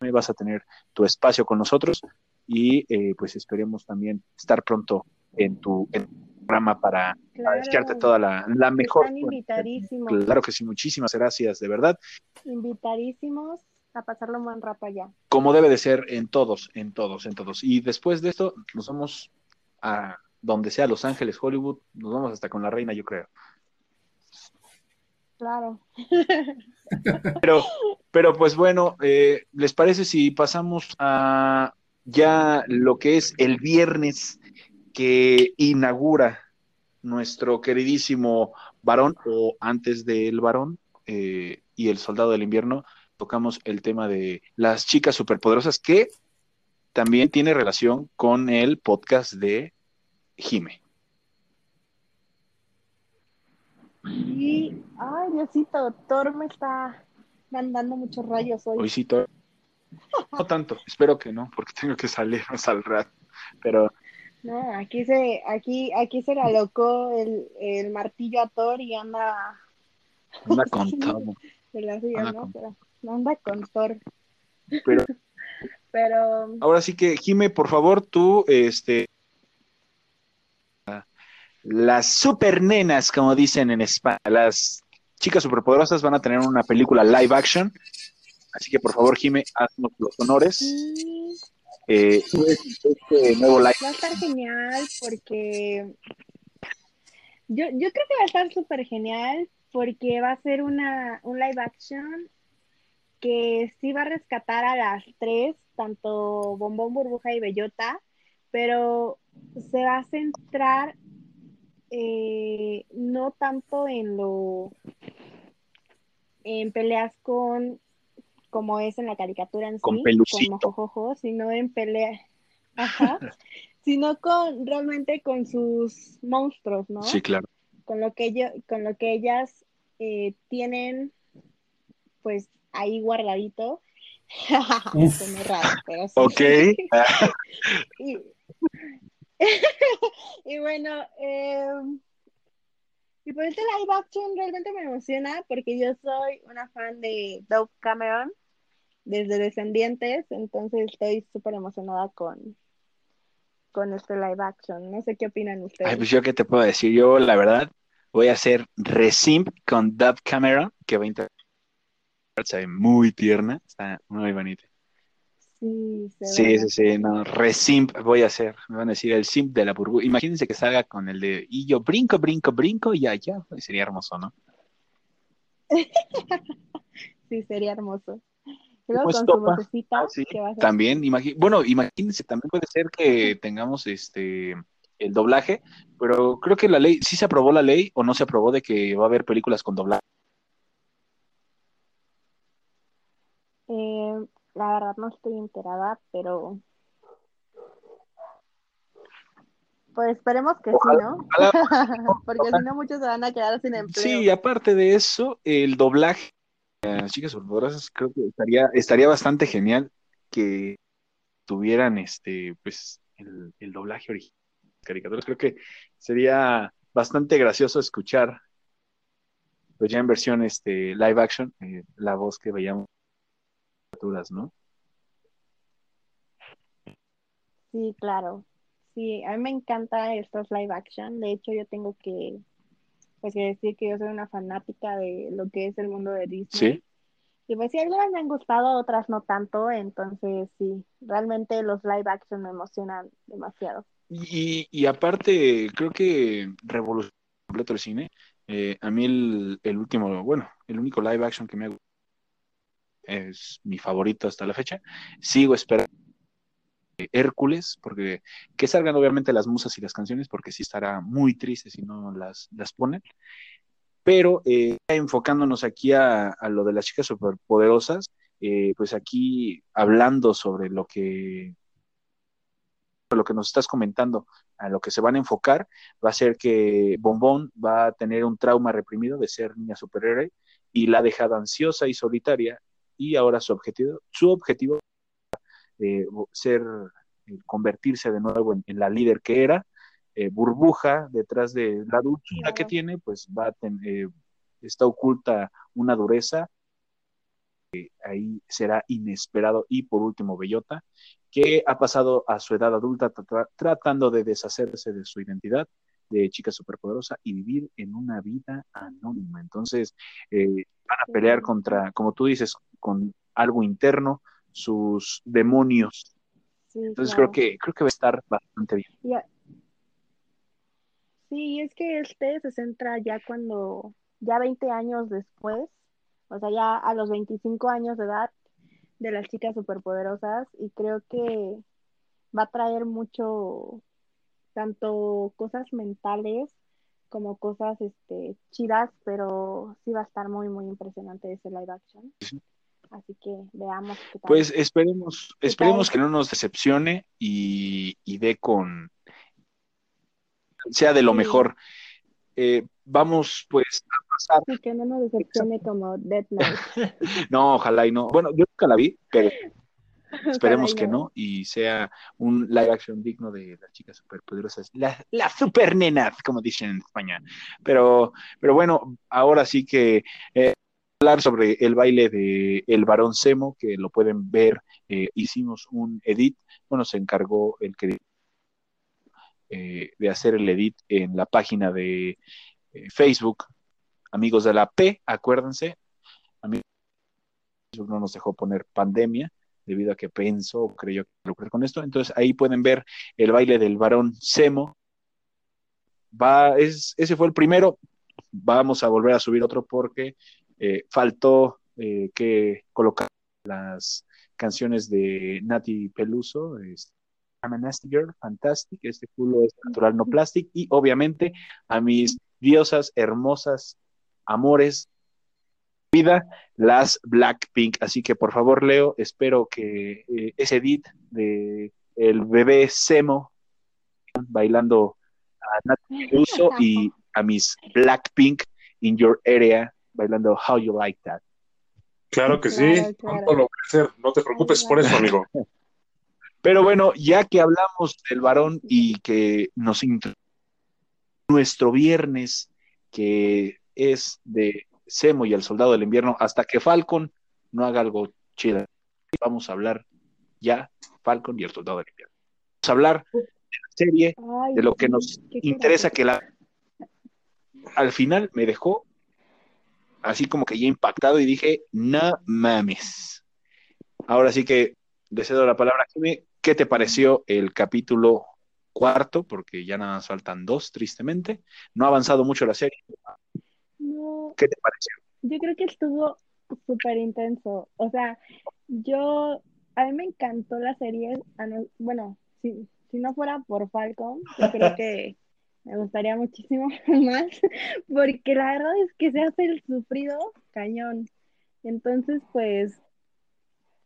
Speaker 1: vas a tener tu espacio con nosotros y eh, pues esperemos también estar pronto en tu, en tu programa para, para
Speaker 3: Claro,
Speaker 1: desearte toda la, la mejor.
Speaker 3: están invitadísimos,
Speaker 1: Claro que sí, muchísimas gracias, de verdad.
Speaker 3: invitadísimos a pasarlo un buen rato allá.
Speaker 1: Como debe de ser en todos, en todos, en todos. Y después de esto, nos vamos a donde sea Los Ángeles, Hollywood, nos vamos hasta con la reina, yo creo.
Speaker 3: Claro.
Speaker 1: Pero, pero pues bueno, eh, ¿les parece si pasamos a ya lo que es el viernes que inaugura nuestro queridísimo varón, o antes del varón, eh, y el soldado del invierno? Tocamos el tema de las chicas superpoderosas, que también tiene relación con el podcast de Jime.
Speaker 3: Ay, Diosito, Thor me está mandando muchos rayos hoy.
Speaker 1: Hoy sí, to- no tanto, espero que no, porque tengo que salirnos al rato, pero
Speaker 3: No, aquí se, aquí, aquí se le alocó el, el martillo a Thor y anda
Speaker 1: anda con todo.
Speaker 3: de la
Speaker 1: Anda
Speaker 3: ¿no?
Speaker 1: con-
Speaker 3: Pero anda con Thor.
Speaker 1: Pero
Speaker 3: Pero
Speaker 1: ahora sí que, Jime, por favor, tú, este, las super nenas, como dicen en España, las chicas superpoderosas van a tener una película live action, así que por favor, Jime, haznos los honores.
Speaker 3: sí,
Speaker 1: Eh, este nuevo live,
Speaker 3: va a estar genial porque yo, yo creo que va a estar súper genial porque va a ser una, un live action que sí va a rescatar a las tres, tanto Bombón, Burbuja y Bellota, pero se va a centrar eh, no tanto en lo en peleas con como es en la caricatura en
Speaker 1: Con
Speaker 3: sí,
Speaker 1: Pelucito.
Speaker 3: con Mojojojo, sino en pelea, ajá, sino con realmente con sus monstruos, ¿no?
Speaker 1: sí, claro.
Speaker 3: con lo que ello- con lo que ellas eh, tienen pues ahí guardadito Suena raro, pero sí.
Speaker 1: Ok.
Speaker 3: y, y bueno, eh, y por este live action realmente me emociona porque yo soy una fan de Dove Cameron desde Descendientes, entonces estoy súper emocionada con, con este live action. No sé qué opinan ustedes.
Speaker 1: Ay, pues yo qué te puedo decir. Yo, la verdad, voy a hacer resimp con Dove Cameron, que va a. Se ve muy tierna, está muy bonita.
Speaker 3: Sí, se
Speaker 1: Sí,
Speaker 3: ve
Speaker 1: sí, sí, no, resimp voy a hacer. Me van a decir el simp de la burbuja. Imagínense que salga con el de y yo brinco, brinco, brinco y allá. Sería hermoso, ¿no?
Speaker 3: Sí, sería hermoso. Luego
Speaker 1: Pues
Speaker 3: con
Speaker 1: topa.
Speaker 3: su vocecita,
Speaker 1: Ah, sí,
Speaker 3: que va a ser
Speaker 1: También, bueno, imagínense, también puede ser que tengamos este el doblaje, pero creo que la ley, sí se aprobó la ley o no se aprobó de que va a haber películas con doblaje.
Speaker 3: Eh, la verdad no estoy enterada, pero pues esperemos que sí, ¿no? Porque si no muchos se van a quedar sin empleo.
Speaker 1: Sí, aparte de eso, el doblaje, chicas superpoderosas, creo que estaría, estaría bastante genial que tuvieran este, pues, el, el doblaje original caricaturas. Creo que sería bastante gracioso escuchar, pues ya en versión este, live action, eh, la voz que veíamos ¿no?
Speaker 3: Sí, claro. Sí, a mí me encantan estos live action. De hecho, yo tengo que, pues, que decir que yo soy una fanática de lo que es el mundo de Disney.
Speaker 1: Sí.
Speaker 3: Y pues sí, algunas me han gustado, otras no tanto. Entonces, sí, realmente los live action me emocionan demasiado.
Speaker 1: Y, y aparte, creo que revolucionó completo el cine. Eh, a mí el, el último, bueno, el único live action que me ha gustado es mi favorito hasta la fecha. Sigo esperando Hércules, porque que salgan obviamente las musas y las canciones, porque sí estará muy triste si no las, las ponen. Pero eh, enfocándonos aquí a, a, lo de las chicas superpoderosas, eh, pues aquí hablando sobre lo que lo que nos estás comentando, a lo que se van a enfocar, va a ser que Bombón va a tener un trauma reprimido de ser niña superhéroe y la ha dejado ansiosa y solitaria y ahora su objetivo, su objetivo eh, ser, eh, convertirse de nuevo en, en la líder que era, eh, burbuja detrás de la dulzura que tiene, pues va a está oculta una dureza, ahí será inesperado. Y por último Bellota, que ha pasado a su edad adulta tra tratando de deshacerse de su identidad de chica superpoderosa y vivir en una vida anónima. Entonces, eh, van a pelear contra, como tú dices, con algo interno, sus demonios. Sí, Entonces claro. creo que creo que va a estar bastante bien.
Speaker 3: Yeah. Sí, es que este se centra ya cuando, ya 20 años después, o sea, ya a los 25 años de edad de las chicas superpoderosas, y creo que va a traer mucho, tanto cosas mentales como cosas este, chidas, pero sí va a estar muy, muy impresionante ese live action. Sí. Así que veamos qué tal.
Speaker 1: Pues esperemos, esperemos que no nos decepcione y, y dé con sea de lo sí. mejor. Eh, vamos pues a pasar.
Speaker 3: Sí, que no nos decepcione como Dead Note.
Speaker 1: no, ojalá y no. Bueno, yo nunca la vi, pero esperemos que no. y sea un live action digno de las chicas superpoderosas, las la super nenas, como dicen en España. Pero, pero bueno, ahora sí que eh, hablar sobre el baile de El Barón Semo, que lo pueden ver, eh, hicimos un edit, bueno, se encargó el que eh, de hacer el edit en la página de Facebook, amigos de la P, acuérdense, amigos no nos dejó poner pandemia debido a que pensó o creyó lucrar con esto, entonces ahí pueden ver el baile del varón Semo, va, es, ese fue el primero, vamos a volver a subir otro porque eh, faltó eh, que colocar las canciones de Nati Peluso, este, I'm a Nasty Girl, Fantastic, este culo es natural, no plastic, y obviamente a mis diosas hermosas, amores, vida, las Blackpink. Así que por favor, Leo, espero que eh, ese edit de el bebé Semo bailando a Nati Peluso y a mis Blackpink in your area bailando How You Like That.
Speaker 2: Claro que sí, no te preocupes por eso, amigo.
Speaker 1: Pero bueno, ya que hablamos del varón y que nos nuestro viernes, que es de Semo y el Soldado del Invierno, hasta que Falcon no haga algo chido. Vamos a hablar ya Falcon y el Soldado del Invierno. Vamos a hablar de la serie, de lo que nos interesa que la... Al final me dejó así como que ya impactado y dije, no mames. Ahora sí que le cedo la palabra a ¿Qué te pareció el capítulo cuarto? Porque ya nada más faltan dos, tristemente. No ha avanzado mucho la serie. ¿Qué te pareció?
Speaker 3: Yo creo que estuvo súper intenso. O sea, yo, a mí me encantó la serie. Bueno, si, si no fuera por Falcon, yo creo que me gustaría muchísimo más, porque la verdad es que se hace el sufrido cañón. Entonces, pues,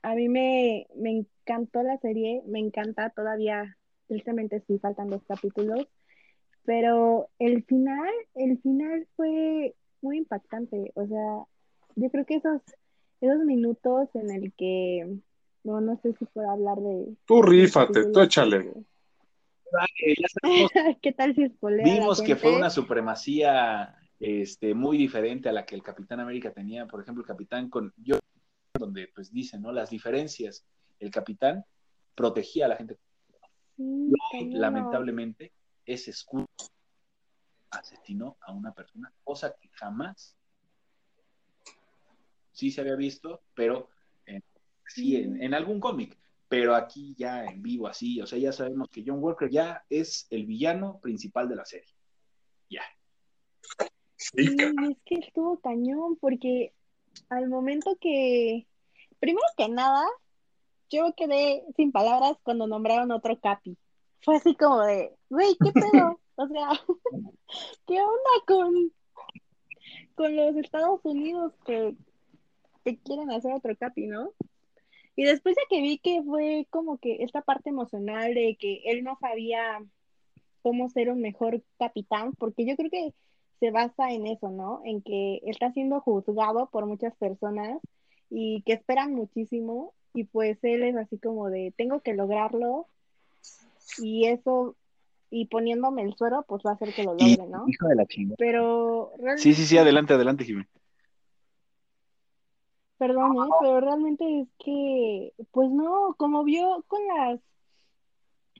Speaker 3: a mí me, me encantó la serie, me encanta todavía, tristemente sí, faltan dos capítulos, pero el final, el final fue muy impactante, o sea, yo creo que esos, esos minutos en el que, no, no sé si puedo hablar de...
Speaker 2: Tú rífate, tú échale.
Speaker 3: ¿Qué tal si
Speaker 1: Vimos que fue una supremacía este, muy diferente a la que el Capitán América tenía, por ejemplo, el Capitán con yo, donde pues dicen, ¿no? Las diferencias. El Capitán protegía a la gente. lamentablemente, ese escudo asesinó a una persona, cosa que jamás sí se había visto, pero sí en algún cómic pero aquí ya en vivo así, o sea, ya sabemos que John Walker ya es el villano principal de la serie. Ya.
Speaker 3: Sí, es que estuvo cañón, porque al momento que, primero que nada, yo quedé sin palabras cuando nombraron otro Capi. Fue así como de, güey, ¿qué pedo? o sea, ¿qué onda con, con los Estados Unidos que, que quieren hacer otro Capi, no? Y después de que vi que fue como que esta parte emocional de que él no sabía cómo ser un mejor capitán, porque yo creo que se basa en eso, ¿no? En que está siendo juzgado por muchas personas y que esperan muchísimo y pues él es así como de, tengo que lograrlo y eso, y poniéndome el suero, pues va a hacer que lo logre, ¿no?
Speaker 1: Hijo de la chingada.
Speaker 3: Pero
Speaker 1: Sí, sí, sí, adelante, adelante, Jiménez.
Speaker 3: Perdón, ¿eh? pero realmente es que, pues no, como vio con las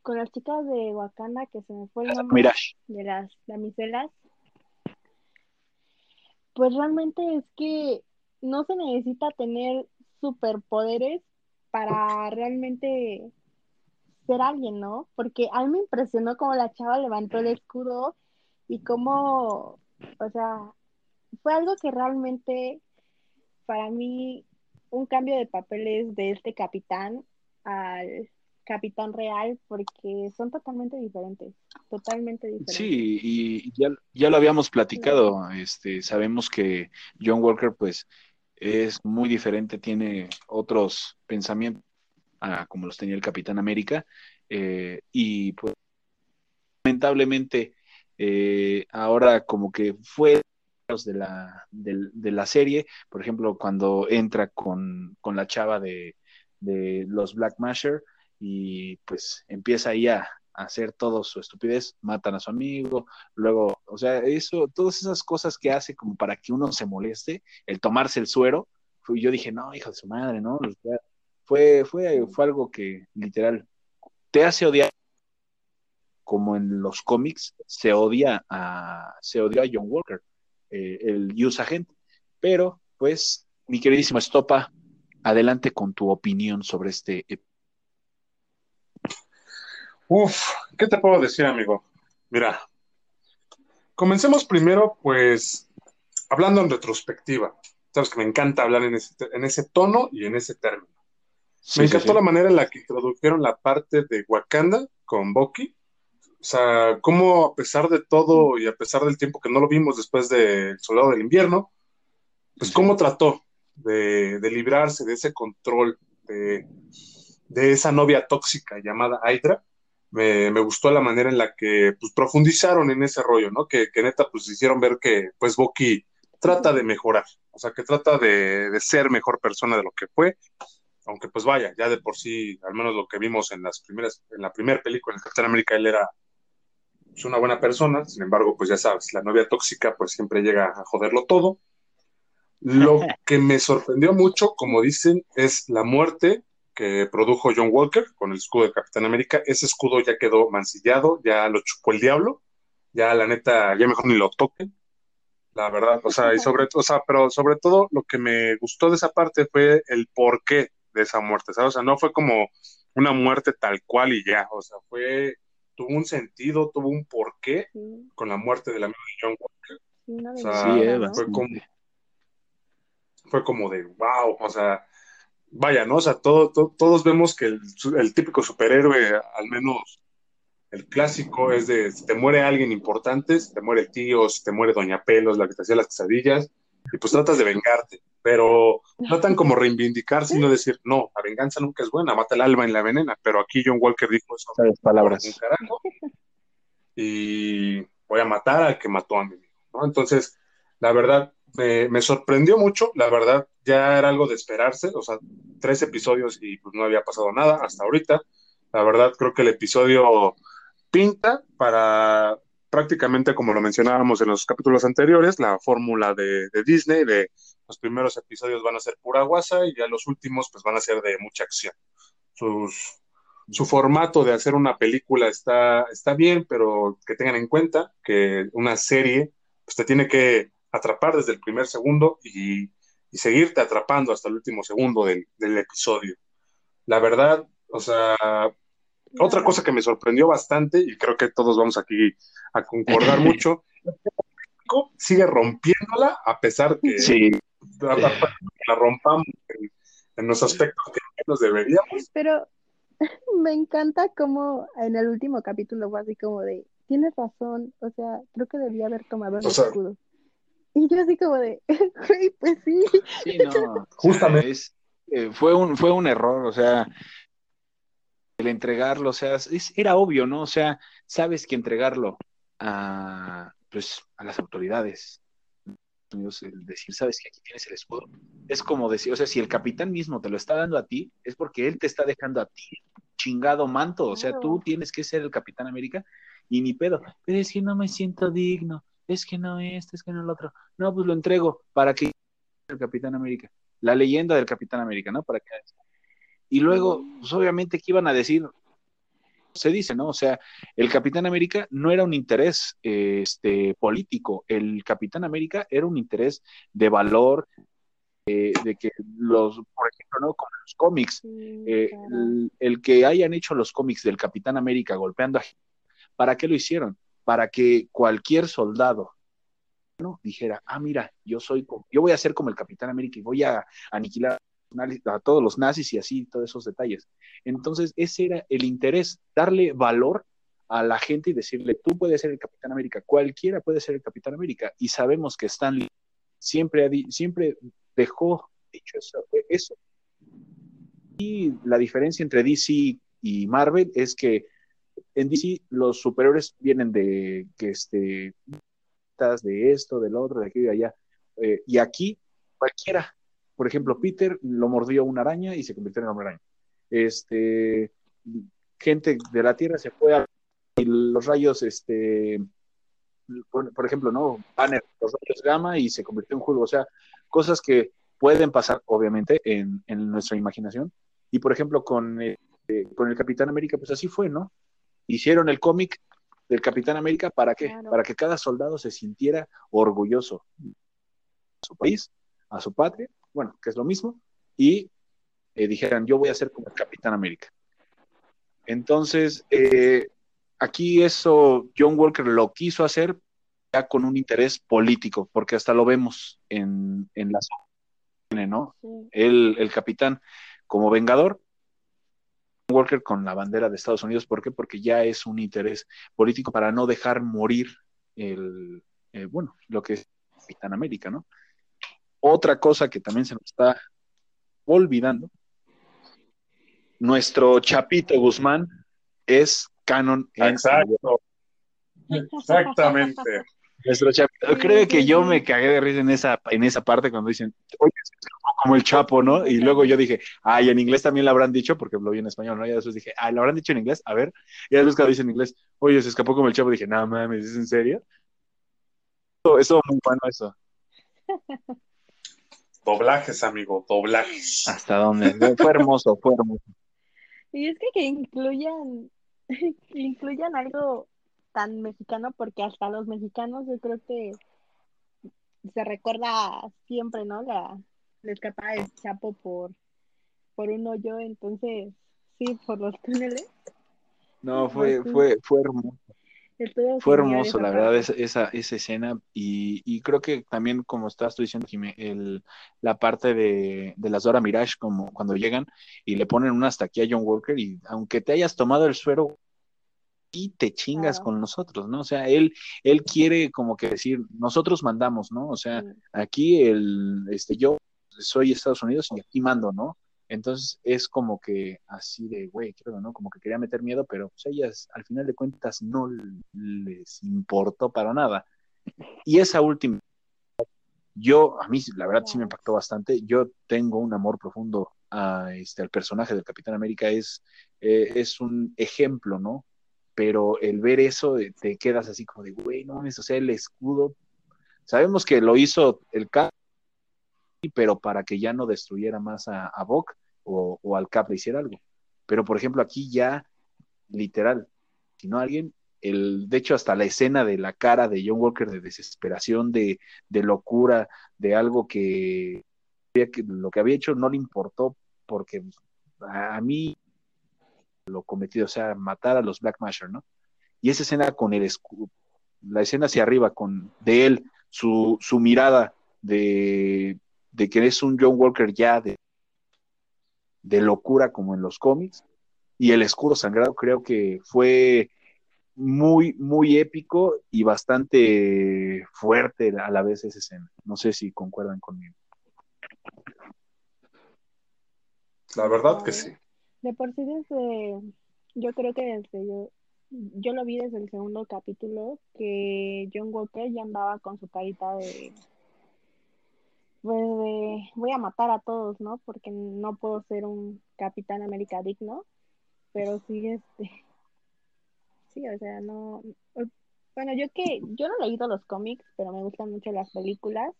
Speaker 3: con las chicas de Wakanda que se me fue el nombre de las damiselas, pues realmente es que no se necesita tener superpoderes para realmente ser alguien, ¿no? Porque a mí me impresionó como la chava levantó el escudo y cómo, o sea, fue algo que realmente para mí un cambio de papeles de este capitán al capitán real porque son totalmente diferentes, totalmente diferentes.
Speaker 1: Sí, y ya, ya lo habíamos platicado, este, sabemos que John Walker pues es muy diferente, tiene otros pensamientos como los tenía el Capitán América eh, y pues lamentablemente eh, ahora como que fue de la, de, la serie, por ejemplo, cuando entra con, la chava de, los Black Masher y pues empieza ahí a, hacer todo su estupidez, matan a su amigo, luego, o sea, eso, todas esas cosas que hace como para que uno se moleste, el tomarse el suero, yo dije, no, hijo de su madre, ¿no? Fue, fue, fue algo que literal te hace odiar como en los cómics se odia a se odia a John Walker eh, el use agent. Pero, pues, mi queridísimo Estopa, adelante con tu opinión sobre este.
Speaker 2: Uf, ¿qué te puedo decir, amigo? Mira, comencemos primero, pues, hablando en retrospectiva. Sabes que me encanta hablar en ese, en ese tono y en ese término. Me encantó la manera en la que introdujeron la parte de Wakanda con Bucky. O sea, cómo a pesar de todo y a pesar del tiempo que no lo vimos después del Soldado del Invierno, pues cómo trató de, librarse de ese control de, esa novia tóxica llamada Hydra. Me, gustó la manera en la que pues, profundizaron en ese rollo, ¿no? Que, que, neta pues hicieron ver que pues Bucky trata de mejorar, o sea, que trata de, ser mejor persona de lo que fue, aunque pues vaya, ya de por sí, al menos lo que vimos en las primeras, en la primera película, en Capitán América, él era pues, una buena persona, sin embargo, pues ya sabes, la novia tóxica pues siempre llega a joderlo todo. Lo que me sorprendió mucho, como dicen, es la muerte que produjo John Walker con el escudo de Capitán América. Ese escudo ya quedó mancillado, ya lo chupó el diablo, ya la neta, ya mejor ni lo toquen, la verdad, o sea, y sobre, o sea, pero sobre todo lo que me gustó de esa parte fue el porqué de esa muerte, ¿sabes? O sea, no fue como una muerte tal cual y ya, o sea, fue, tuvo un sentido, tuvo un porqué con la muerte del amigo de John Walker. o sea, fue como, fue como de, wow, o sea, vaya, ¿no? O sea, todos vemos que el, típico superhéroe, al menos el clásico, es de si te muere alguien importante, si te muere el tío, si te muere Doña Pelos, la que te hacía las quesadillas, y pues tratas de vengarte, pero tratan como reivindicar, sino decir, no, la venganza nunca es buena, mata el alma en la venena, pero aquí John Walker dijo eso.
Speaker 1: palabras.
Speaker 2: y voy a matar al que mató a mi amigo, ¿no? Entonces, la verdad, me, sorprendió mucho, la verdad, ya era algo de esperarse, o sea, tres episodios y pues no había pasado nada hasta ahorita. La verdad, creo que el episodio pinta para prácticamente, como lo mencionábamos en los capítulos anteriores, la fórmula de, Disney, de los primeros episodios van a ser pura guasa y ya los últimos pues van a ser de mucha acción. su formato de hacer una película está, está bien, pero que tengan en cuenta que una serie pues te tiene que atrapar desde el primer segundo y, seguirte atrapando hasta el último segundo del, episodio. La verdad, o sea, otra cosa que me sorprendió bastante, y creo que todos vamos aquí a concordar mucho, sigue rompiéndola a pesar que la, rompamos en, los aspectos que nos deberíamos.
Speaker 3: Pero me encanta como en el último capítulo fue así como de, tienes razón, o sea, creo que debía haber tomado el escudo. Y yo así como de, pues sí.
Speaker 1: Sí, no. Justamente. Eh, fue, un, fue un error, o sea, el entregarlo, o sea, era obvio, ¿no? O sea, sabes que entregarlo a, pues, a las autoridades, el decir, sabes que aquí tienes el escudo, es como decir, o sea, si el capitán mismo te lo está dando a ti, es porque él te está dejando a ti chingado manto, o sea, tú tienes que ser el capitán América y ni pedo, pero es que no me siento digno, es que no este, es que no el otro. No, pues lo entrego para que el Capitán América, la leyenda del Capitán América, ¿no? Para que y luego, pues obviamente que iban a decir, se dice, ¿no? O sea, el Capitán América no era un interés este, político, el Capitán América era un interés de valor, eh, de que los, por ejemplo, ¿no? Como los cómics, eh, el, el, que hayan hecho los cómics del Capitán América golpeando a... ¿Para qué lo hicieron? para que cualquier soldado ¿no? dijera, ah, mira, yo soy, yo voy a ser como el Capitán América y voy a aniquilar a todos los nazis y así, todos esos detalles. Entonces, ese era el interés, darle valor a la gente y decirle, tú puedes ser el Capitán América, cualquiera puede ser el Capitán América, y sabemos que Stanley siempre, siempre dejó dicho eso, eso. Y la diferencia entre DC y Marvel es que en DC los superiores vienen de que este de esto, del otro, de aquí y de allá. Eh, y aquí cualquiera, por ejemplo, Peter lo mordió una araña y se convirtió en hombre araña. Este gente de la Tierra se fue a y los rayos, este, por, ejemplo, no, Banner, los rayos gamma y se convirtió en juego. O sea, cosas que pueden pasar, obviamente, en, nuestra imaginación. Y por ejemplo, con, eh, con el Capitán América, pues así fue, ¿no? hicieron el cómic del Capitán América para qué? Para que cada soldado se sintiera orgulloso a su país, a su patria, bueno, que es lo mismo, y eh, dijeran, yo voy a ser como el Capitán América. Entonces, eh, aquí eso John Walker lo quiso hacer ya con un interés político, porque hasta lo vemos en, en la ¿no? El, el capitán como vengador Walker con la bandera de Estados Unidos. ¿Por qué? Porque ya es un interés político para no dejar morir el, eh, bueno, lo que es Capitán América, ¿no? Otra cosa que también se nos está olvidando, nuestro Chapito Guzmán es canon
Speaker 2: en Exacto. Exactamente.
Speaker 1: Nuestro Chapito. Creo que yo me cagué de risa en esa, en esa parte cuando dicen, oye, se escapó como el Chapo, ¿no? Y luego yo dije, ay, en inglés también lo habrán dicho, porque lo vi en español, ¿no? Y después dije, ay, lo habrán dicho en inglés, a ver. Y después cuando dicen en inglés, oye, se escapó como el Chapo, dije, no mames, ¿es en serio? Eso, eso muy bueno, eso.
Speaker 2: Doblajes, amigo, doblajes.
Speaker 1: ¿Hasta dónde? Fue hermoso, fue hermoso.
Speaker 3: Y es que que incluyan, que incluyan algo tan mexicano, porque hasta los mexicanos yo creo que se recuerda siempre, ¿no? La, la escapada del Chapo por, por un hoyo, entonces, sí, por los túneles.
Speaker 1: No, fue, fue, fue hermoso. Fue hermoso, la verdad, esa, esa, esa escena. Y, y creo que también, como estás tú diciendo, Jimé, el, la parte de, de las Dora Mirage, como cuando llegan y le ponen una hasta aquí a John Walker, y aunque te hayas tomado el suero, y te chingas
Speaker 3: Claro.
Speaker 1: con nosotros, ¿no? O sea, él, él quiere como que decir, nosotros mandamos, ¿no? O sea,
Speaker 3: Sí.
Speaker 1: aquí el, este, yo soy Estados Unidos y aquí mando, ¿no? Entonces es como que así de, güey, creo, ¿no? Como que quería meter miedo, pero pues ellas al final de cuentas no les importó para nada. Y esa última, yo, a mí la verdad sí me impactó bastante. Yo tengo un amor profundo este, al personaje del Capitán América, es, eh, es un ejemplo, ¿no? Pero el ver eso, eh, te quedas así como de, güey, no mames, o sea, el escudo. Sabemos que lo hizo el Cap, pero para que ya no destruyera más a, a Bok o, al Cap hiciera algo. Pero, por ejemplo, aquí ya, literal, si no alguien, el, de hecho, hasta la escena de la cara de John Walker de desesperación, de, de locura, de algo que, lo que había hecho no le importó porque a, a mí lo cometido, o sea, matar a los Black Masher, ¿no? Y esa escena con el escudo, la escena hacia arriba con de él, su, su mirada de, de que es un John Walker ya de, de locura como en los cómics, y el escudo sangrado creo que fue muy, muy épico y bastante fuerte a la vez esa escena. No sé si concuerdan conmigo.
Speaker 2: La verdad que sí.
Speaker 3: De por sí desde, yo creo que desde yo, yo lo vi desde el segundo capítulo, que John Walker ya andaba con su carita de, pues de, voy a matar a todos, ¿no? Porque no puedo ser un Capitán América digno, pero sí, este, sí, o sea, no, bueno, yo que, yo no he leído los cómics, pero me gustan mucho las películas.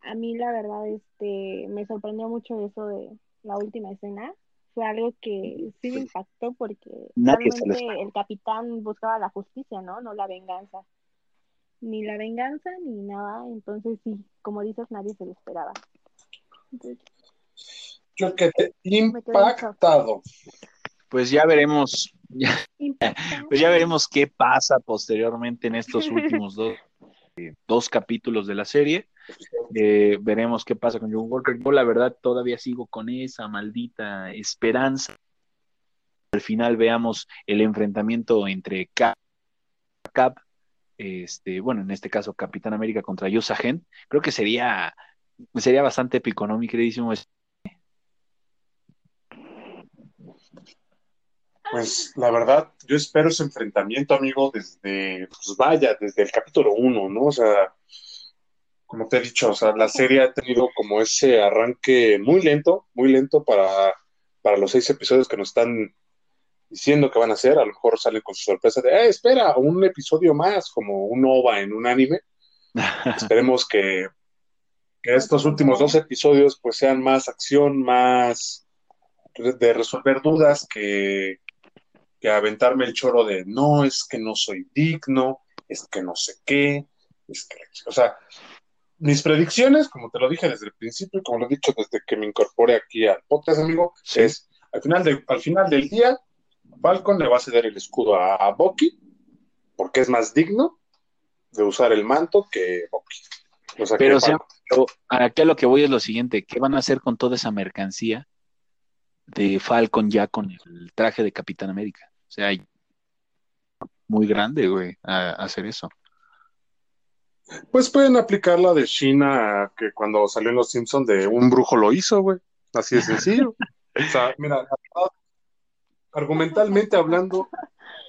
Speaker 3: A mí la verdad, este, me sorprendió mucho eso de la última escena. Fue algo que sí me impactó porque
Speaker 1: Nadie
Speaker 3: realmente el capitán buscaba la justicia, ¿no? No la venganza. Ni la venganza ni nada. Entonces sí, como dices, nadie se lo esperaba. Entonces,
Speaker 2: Yo que te
Speaker 3: quedé
Speaker 2: impactado.
Speaker 1: Pues ya veremos, ya, pues ya veremos qué pasa posteriormente en estos últimos dos, eh, dos capítulos de la serie. Eh, veremos qué pasa con John Walker. Yo la verdad todavía sigo con esa maldita esperanza. Al final veamos el enfrentamiento entre Cap, Cap este, bueno, en este caso Capitán América contra Yusa Gen. Creo que sería, sería bastante épico, ¿no, mi queridísimo?
Speaker 2: Pues la verdad, yo espero ese enfrentamiento, amigo, desde, pues vaya, desde el capítulo uno, ¿no? O sea, como te he dicho, o sea, la serie ha tenido como ese arranque muy lento, muy lento para, para los seis episodios que nos están diciendo que van a hacer. A lo mejor salen con su sorpresa de, eh, espera, un episodio más, como un OVA en un anime. Esperemos que, que estos últimos dos episodios pues sean más acción, más de resolver dudas que, que aventarme el choro de no, es que no soy digno, es que no sé qué, es que, o sea, mis predicciones, como te lo dije desde el principio, y como lo he dicho desde que me incorporé aquí al podcast, amigo,
Speaker 1: Sí.
Speaker 2: es al final, de, al final del día, Falcon le va a ceder el escudo a, a Bucky, porque es más digno de usar el manto que Bucky. O sea,
Speaker 1: Pero,
Speaker 2: que
Speaker 1: o sea,
Speaker 2: Falcon.
Speaker 1: Pero aquí a lo que voy es lo siguiente, ¿qué van a hacer con toda esa mercancía de Falcon ya con el traje de Capitán América? O sea, muy grande, güey, a, a hacer eso.
Speaker 2: Pues pueden aplicar la de China que cuando salió en Los Simpsons de un brujo lo hizo, güey. Así de sencillo. O sea, mira, la verdad, argumentalmente hablando,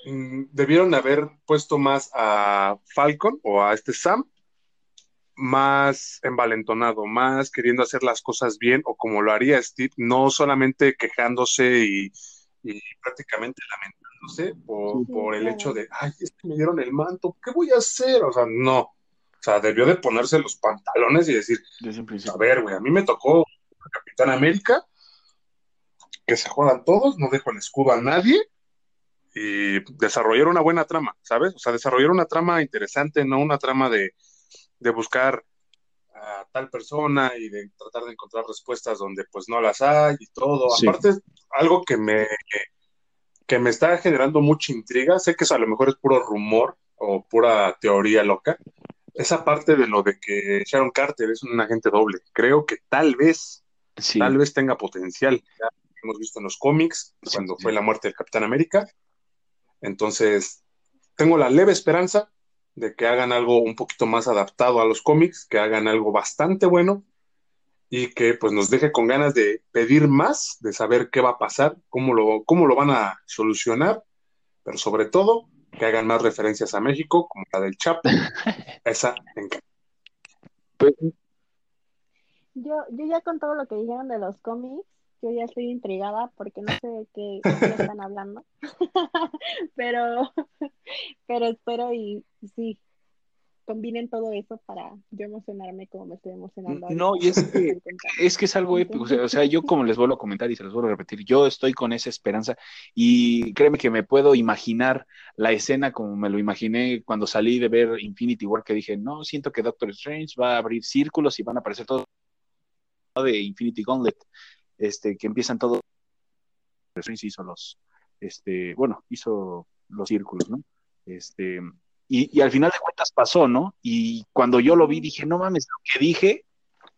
Speaker 2: mm, debieron haber puesto más a Falcon o a este Sam más envalentonado, más queriendo hacer las cosas bien o como lo haría Steve, no solamente quejándose y, prácticamente lamentándose por, el hecho de, ay, es que me dieron el manto, ¿qué voy a hacer? O sea, no. O sea, debió de ponerse los pantalones y decir, a ver, güey, a mí me tocó Capitán América, que se jodan todos, no dejo el escudo a nadie y desarrollar una buena trama, ¿sabes? O sea, desarrollar una trama interesante, no una trama de, de buscar a tal persona y de tratar de encontrar respuestas donde pues no las hay y todo. Aparte, algo que me, que me está generando mucha intriga, sé que eso a lo mejor es puro rumor o pura teoría loca, esa parte de lo de que Sharon Carter es un agente doble, creo que tal vez, tal vez tenga potencial. Hemos visto en los cómics cuando fue la muerte del Capitán América. Entonces, tengo la leve esperanza de que hagan algo un poquito más adaptado a los cómics, que hagan algo bastante bueno y que pues nos deje con ganas de pedir más, de saber qué va a pasar, cómo lo, cómo lo van a solucionar, pero sobre todo que hagan más referencias a México, como la del Chapo. Esa.
Speaker 3: Pues, yo, yo ya con todo lo que dijeron de los cómics, yo ya estoy intrigada porque no sé de qué, están hablando. pero, pero espero y, sí, combinen todo eso para yo emocionarme como me estoy emocionando.
Speaker 1: No, y es que, es que es algo épico. O sea, yo como les vuelvo a comentar y se los vuelvo a repetir, yo estoy con esa esperanza y créeme que me puedo imaginar la escena como me lo imaginé cuando salí de ver Infinity War, que dije, no, siento que Doctor Strange va a abrir círculos y van a aparecer todos de Infinity Gauntlet este, que empiezan todos, hizo los, este, bueno, hizo los círculos, ¿no? Este, y, al final de cuentas pasó, ¿no? Y cuando yo lo vi dije, no mames, lo que dije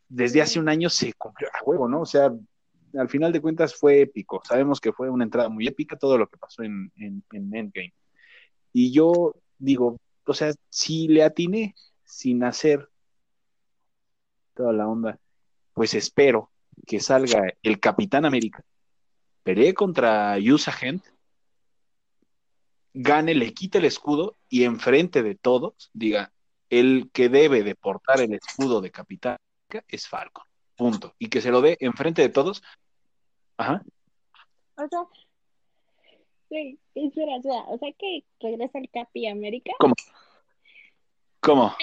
Speaker 1: desde hace un año se cumplió a huevo, ¿no? O sea, al final de cuentas fue épico. Sabemos que fue una entrada muy épica todo lo que pasó en, en, en Endgame. Y yo digo, o sea, si le atiné sin hacer toda la onda, pues espero que salga el Capitán América, pelee contra Yusa Gent, gane, le quite el escudo y enfrente de todos diga, el que debe de portar el escudo de Capitán América es Falcon, punto. Y que se lo dé enfrente de todos. Ajá.
Speaker 3: O sea, sí, espera, o sea, o sea que regresa el Capi América.
Speaker 1: ¿Cómo? ¿Cómo? Ah.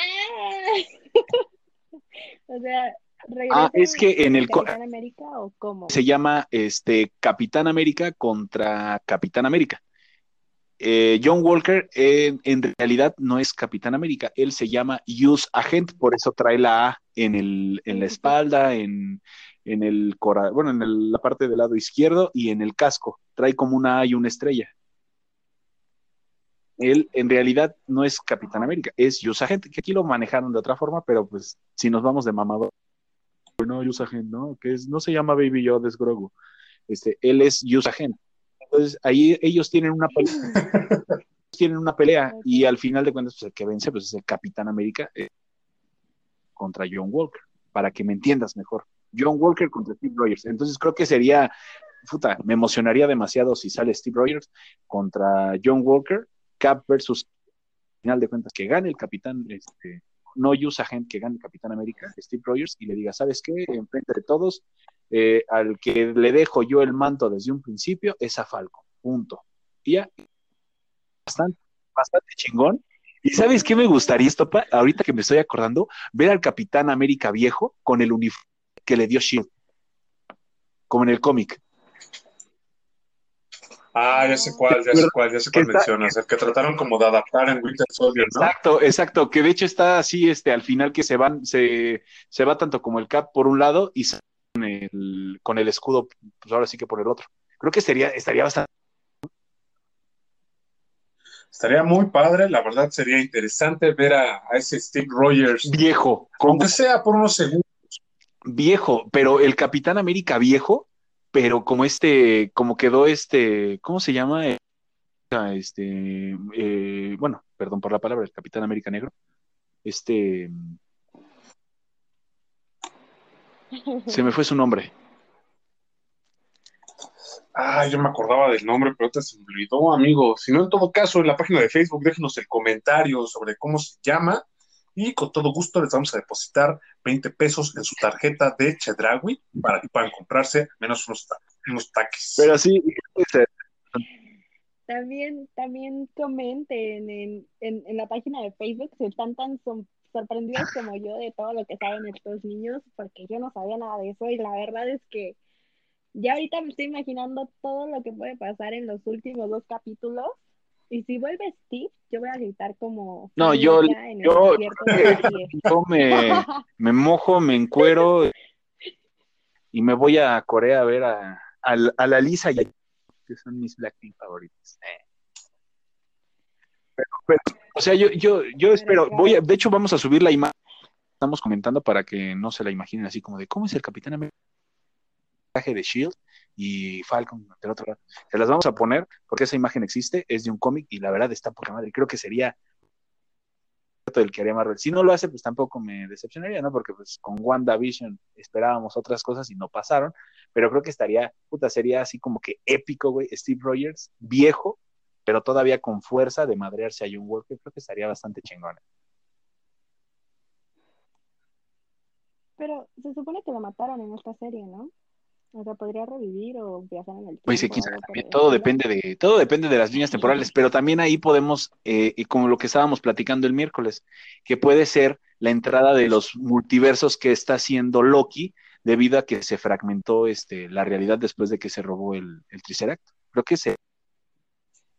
Speaker 3: o sea,
Speaker 1: Ah, es que en el
Speaker 3: Capitán América o cómo?
Speaker 1: Se llama este Capitán América contra Capitán América. Eh, John Walker en realidad no es Capitán América, él se llama Use Agent, por eso trae la A en, el, en la espalda, en, en el bueno, en la parte del lado izquierdo y en el casco. Trae como una A y una estrella. Él en realidad no es Capitán América, es Use Agent, que aquí lo manejaron de otra forma, pero pues si nos vamos de mamador no Yusagen, ¿no? Que es, no se llama Baby Yoda, es Grogu. Este, él es Yusagen. Entonces, ahí ellos tienen una pelea. tienen una pelea y al final de cuentas, pues el que vence pues, es el Capitán América eh, contra John Walker, para que me entiendas mejor. John Walker contra Steve Rogers. Entonces creo que sería, puta, me emocionaría demasiado si sale Steve Rogers contra John Walker, Cap versus, al final de cuentas, que gane el Capitán este, no usa gente que gane Capitán América, Steve Rogers, y le diga, ¿sabes qué? Enfrente de todos, eh, al que le dejo yo el manto desde un principio es a Falco, punto. Y ya, bastante, bastante chingón. ¿Y sabes qué me gustaría esto, ahorita que me estoy acordando? Ver al Capitán América viejo con el uniforme que le dio Shield, como en el cómic.
Speaker 2: Ah, ya sé cuál, ya sé cuál, ya sé cuál mencionas, el que trataron como de adaptar en Winter Soldier,
Speaker 1: ¿no? Exacto, exacto, que de hecho está así, este, al final que se van, se, se va tanto como el Cap por un lado y con el, con el escudo, pues ahora sí que por el otro. Creo que sería, estaría bastante.
Speaker 2: Estaría muy padre, la verdad sería interesante ver a, ese Steve Rogers.
Speaker 1: Viejo.
Speaker 2: Aunque sea por unos segundos.
Speaker 1: Viejo, pero el Capitán América viejo pero como este, como quedó este, ¿cómo se llama? Este, eh, bueno, perdón por la palabra, el Capitán América Negro. Este, se me fue su nombre.
Speaker 2: Ah, yo me acordaba del nombre, pero te se me olvidó, amigo. Si no, en todo caso, en la página de Facebook, déjenos el comentario sobre cómo se llama y con todo gusto les vamos a depositar 20 pesos en su tarjeta de Chedrawi para que puedan comprarse menos unos, unos taquis.
Speaker 1: Pero sí,
Speaker 3: también, también comenten en, en, en, la página de Facebook si están tan sorprendidos como yo de todo lo que saben estos niños, porque yo no sabía nada de eso y la verdad es que ya ahorita me estoy imaginando todo lo que puede pasar en los últimos dos capítulos. Y si vuelve Steve, yo voy a gritar como.
Speaker 1: No, yo, yo, yo me, me, mojo, me encuero y me voy a Corea a ver a, a, la Lisa y a, que son mis Blackpink favoritos. Pero, o sea, yo, yo, yo espero, voy a, de hecho vamos a subir la imagen, estamos comentando para que no se la imaginen así como de cómo es el Capitán América de Shield y Falcon del otro lado. Se las vamos a poner porque esa imagen existe, es de un cómic y la verdad está poca madre. Creo que sería el que haría Marvel. Si no lo hace, pues tampoco me decepcionaría, ¿no? Porque pues con WandaVision esperábamos otras cosas y no pasaron, pero creo que estaría, puta, sería así como que épico, güey, Steve Rogers, viejo, pero todavía con fuerza de madrearse a John Walker, creo que estaría bastante chingón.
Speaker 3: Pero se supone que lo mataron en esta serie, ¿no? O sea, podría revivir o viajar en el pues tiempo.
Speaker 1: Pues todo depende de, todo depende de las líneas temporales, pero también ahí podemos, eh, y como lo que estábamos platicando el miércoles, que puede ser la entrada de los multiversos que está haciendo Loki debido a que se fragmentó este, la realidad después de que se robó el, el Triceract. Creo que es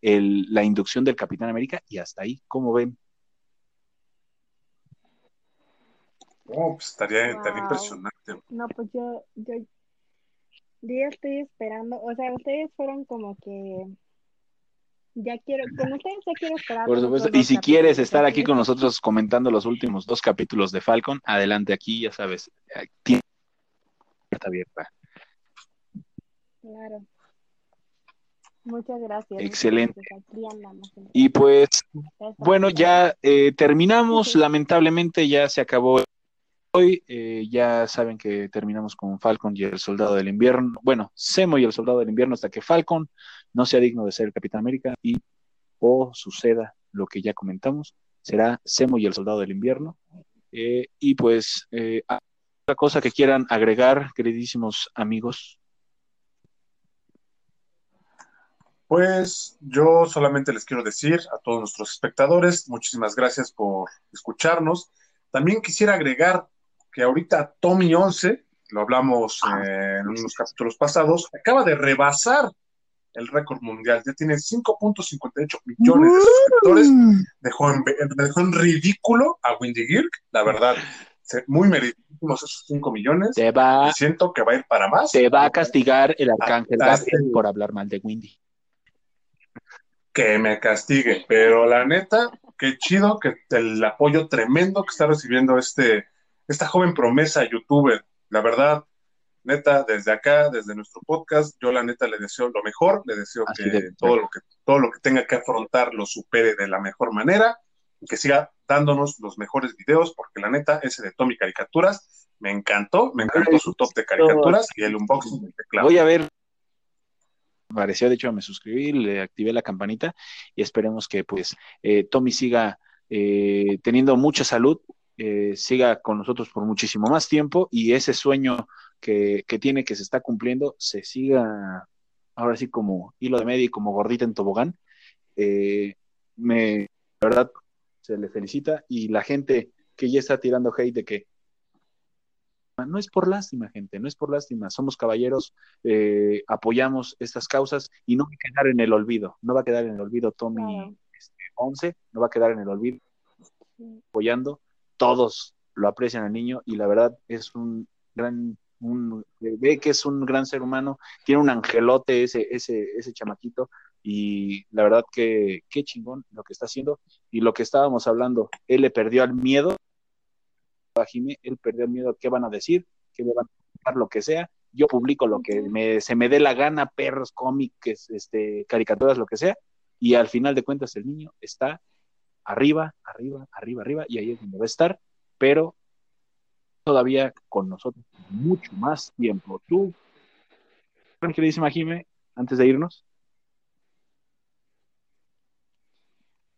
Speaker 1: el, la inducción del Capitán América y hasta ahí, ¿cómo ven?
Speaker 2: Oh, pues estaría, impresionante.
Speaker 3: No, pues yo, yo, yo estoy esperando, o sea, ustedes fueron como que ya quiero, con ustedes ya quiero esperar.
Speaker 1: Por supuesto, y si quieres estar aquí con nosotros comentando los últimos dos capítulos de Falcon, adelante aquí, ya sabes, tiene puerta abierta.
Speaker 3: Claro. Muchas gracias.
Speaker 1: Excelente. Y pues, bueno, ya eh, terminamos. Lamentablemente ya se acabó hoy eh, ya saben que terminamos con Falcon y el Soldado del Invierno. Bueno, Semo y el Soldado del Invierno hasta que Falcon no sea digno de ser Capitán América y o suceda lo que ya comentamos, será Semo y el Soldado del Invierno. Eh, y pues, eh, otra cosa que quieran agregar, queridísimos amigos.
Speaker 2: Pues yo solamente les quiero decir a todos nuestros espectadores, muchísimas gracias por escucharnos. También quisiera agregar que ahorita Tommy 11, lo hablamos ah. en unos capítulos pasados, acaba de rebasar el récord mundial. Ya tiene 5.58 millones de suscriptores. Dejó en, dejó en ridículo a Windy Girk, la verdad. Muy merecimos esos 5 millones.
Speaker 1: Te va,
Speaker 2: y siento que va a ir para más.
Speaker 1: Te va a castigar el arcángel por hablar mal de Windy.
Speaker 2: Que me castigue, pero la neta, qué chido que el apoyo tremendo que está recibiendo este, esta joven promesa youtuber. La verdad, neta, desde acá, desde nuestro podcast, yo la neta le deseo lo mejor, le deseo que todo lo que todo lo que tenga que afrontar lo supere de la mejor manera y que siga dándonos los mejores videos, porque la neta, ese de Tommy Caricaturas me encantó, me encantó su top de caricaturas y el unboxing del teclado.
Speaker 1: Voy a ver pareció, de hecho me suscribí, le activé la campanita y esperemos que pues eh, Tommy siga eh, teniendo mucha salud, eh, siga con nosotros por muchísimo más tiempo y ese sueño que, tiene, que se está cumpliendo, se siga ahora sí como hilo de medio y como gordita en tobogán. Eh, me, la verdad, se le felicita y la gente que ya está tirando hate de que no es por lástima, gente, no es por lástima. Somos caballeros, eh, apoyamos estas causas y no va a quedar en el olvido. No va a quedar en el olvido Tommy 11, este, no va a quedar en el olvido apoyando todos lo aprecian al niño y la verdad es un gran, un, ve que es un gran ser humano, tiene un angelote ese, ese, ese chamaquito y la verdad que qué chingón lo que está haciendo y lo que estábamos hablando, él le perdió al miedo a Jimé, él perdió el miedo a qué van a decir, qué me van a lo que sea, yo publico lo que me, se me dé la gana, perros, cómics, este, caricaturas, lo que sea, y al final de cuentas el niño está arriba, arriba, arriba, arriba, y ahí es donde va a estar, pero todavía con nosotros mucho más tiempo. Tú, queridísima Jime, antes de irnos?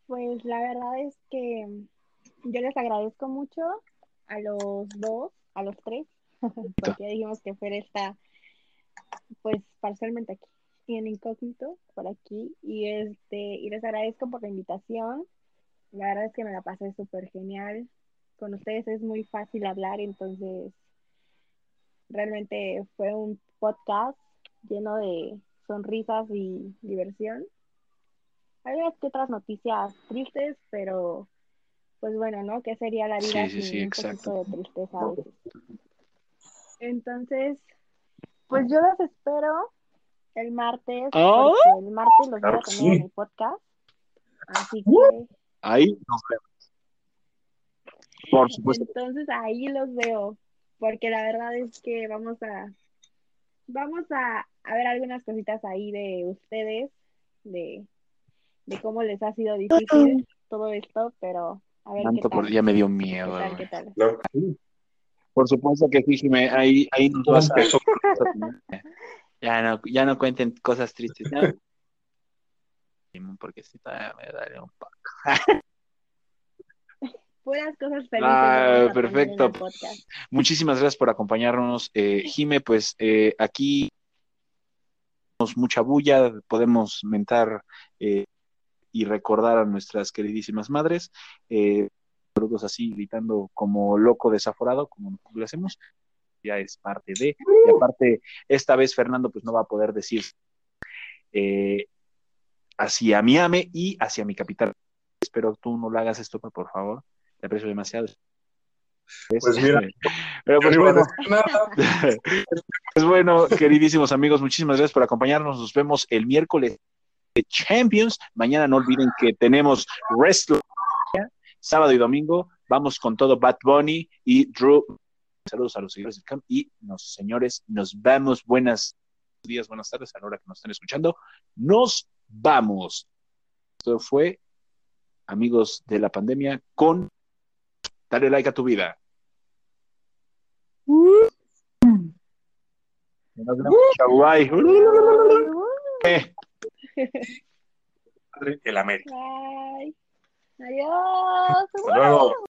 Speaker 3: Pues la verdad es que yo les agradezco mucho a los dos, a los tres, porque dijimos que Fer está pues parcialmente aquí en incógnito por aquí y este y les agradezco por la invitación. La verdad es que me la pasé súper genial. Con ustedes es muy fácil hablar, entonces realmente fue un podcast lleno de sonrisas y diversión. Hay que otras noticias tristes, pero pues bueno, ¿no? ¿Qué sería la vida
Speaker 1: Sí, sí, sí,
Speaker 3: sin un
Speaker 1: exacto.
Speaker 3: poquito de tristeza a veces? Entonces, pues yo los espero el martes,
Speaker 1: ¡Oh!
Speaker 3: porque el martes los voy a tener
Speaker 2: sí.
Speaker 3: en mi podcast. Así que,
Speaker 1: Ahí nos vemos. Por supuesto.
Speaker 3: entonces ahí los veo, porque la verdad es que vamos a, vamos a, a ver algunas cositas ahí de ustedes, de, de cómo les ha sido difícil todo esto, pero a ver qué
Speaker 1: Tanto por-
Speaker 3: tal,
Speaker 1: ya me dio
Speaker 3: qué
Speaker 1: miedo.
Speaker 3: tal, qué tal.
Speaker 2: Claro que sí.
Speaker 1: Por supuesto que sí. Ahí, ahí nos vas a...
Speaker 4: Ya no, ya no cuenten cosas tristes, ¿no? Porque si todavía me daré un poco.
Speaker 3: Puras cosas felices.
Speaker 1: Ah, perfecto. Muchísimas gracias por acompañarnos. Eh, Jime, pues eh, aquí tenemos mucha bulla, podemos mentar eh, y recordar a nuestras queridísimas madres. Eh, saludos así, gritando como loco desaforado, como lo hacemos. Ya es parte de. Y aparte, esta vez Fernando pues no va a poder decir eh, hacia Miami y hacia mi capital. Espero tú no lo hagas esto, por favor. Te aprecio demasiado.
Speaker 2: Pues mira,
Speaker 1: Pero pues bueno, pues bueno, queridísimos amigos, muchísimas gracias por acompañarnos. Nos vemos el miércoles de Champions. Mañana no olviden que tenemos Wrestling. Sábado y domingo vamos con todo Bad Bunny y Drew. Saludos a los seguidores del camp y nos, señores, nos vemos. Buenos días, buenas tardes a la hora que nos estén escuchando. Nos vamos. Esto fue amigos de la pandemia con Dale like a tu vida. Nos vemos.
Speaker 2: El América.
Speaker 3: Bye. Adiós.
Speaker 2: Hasta luego.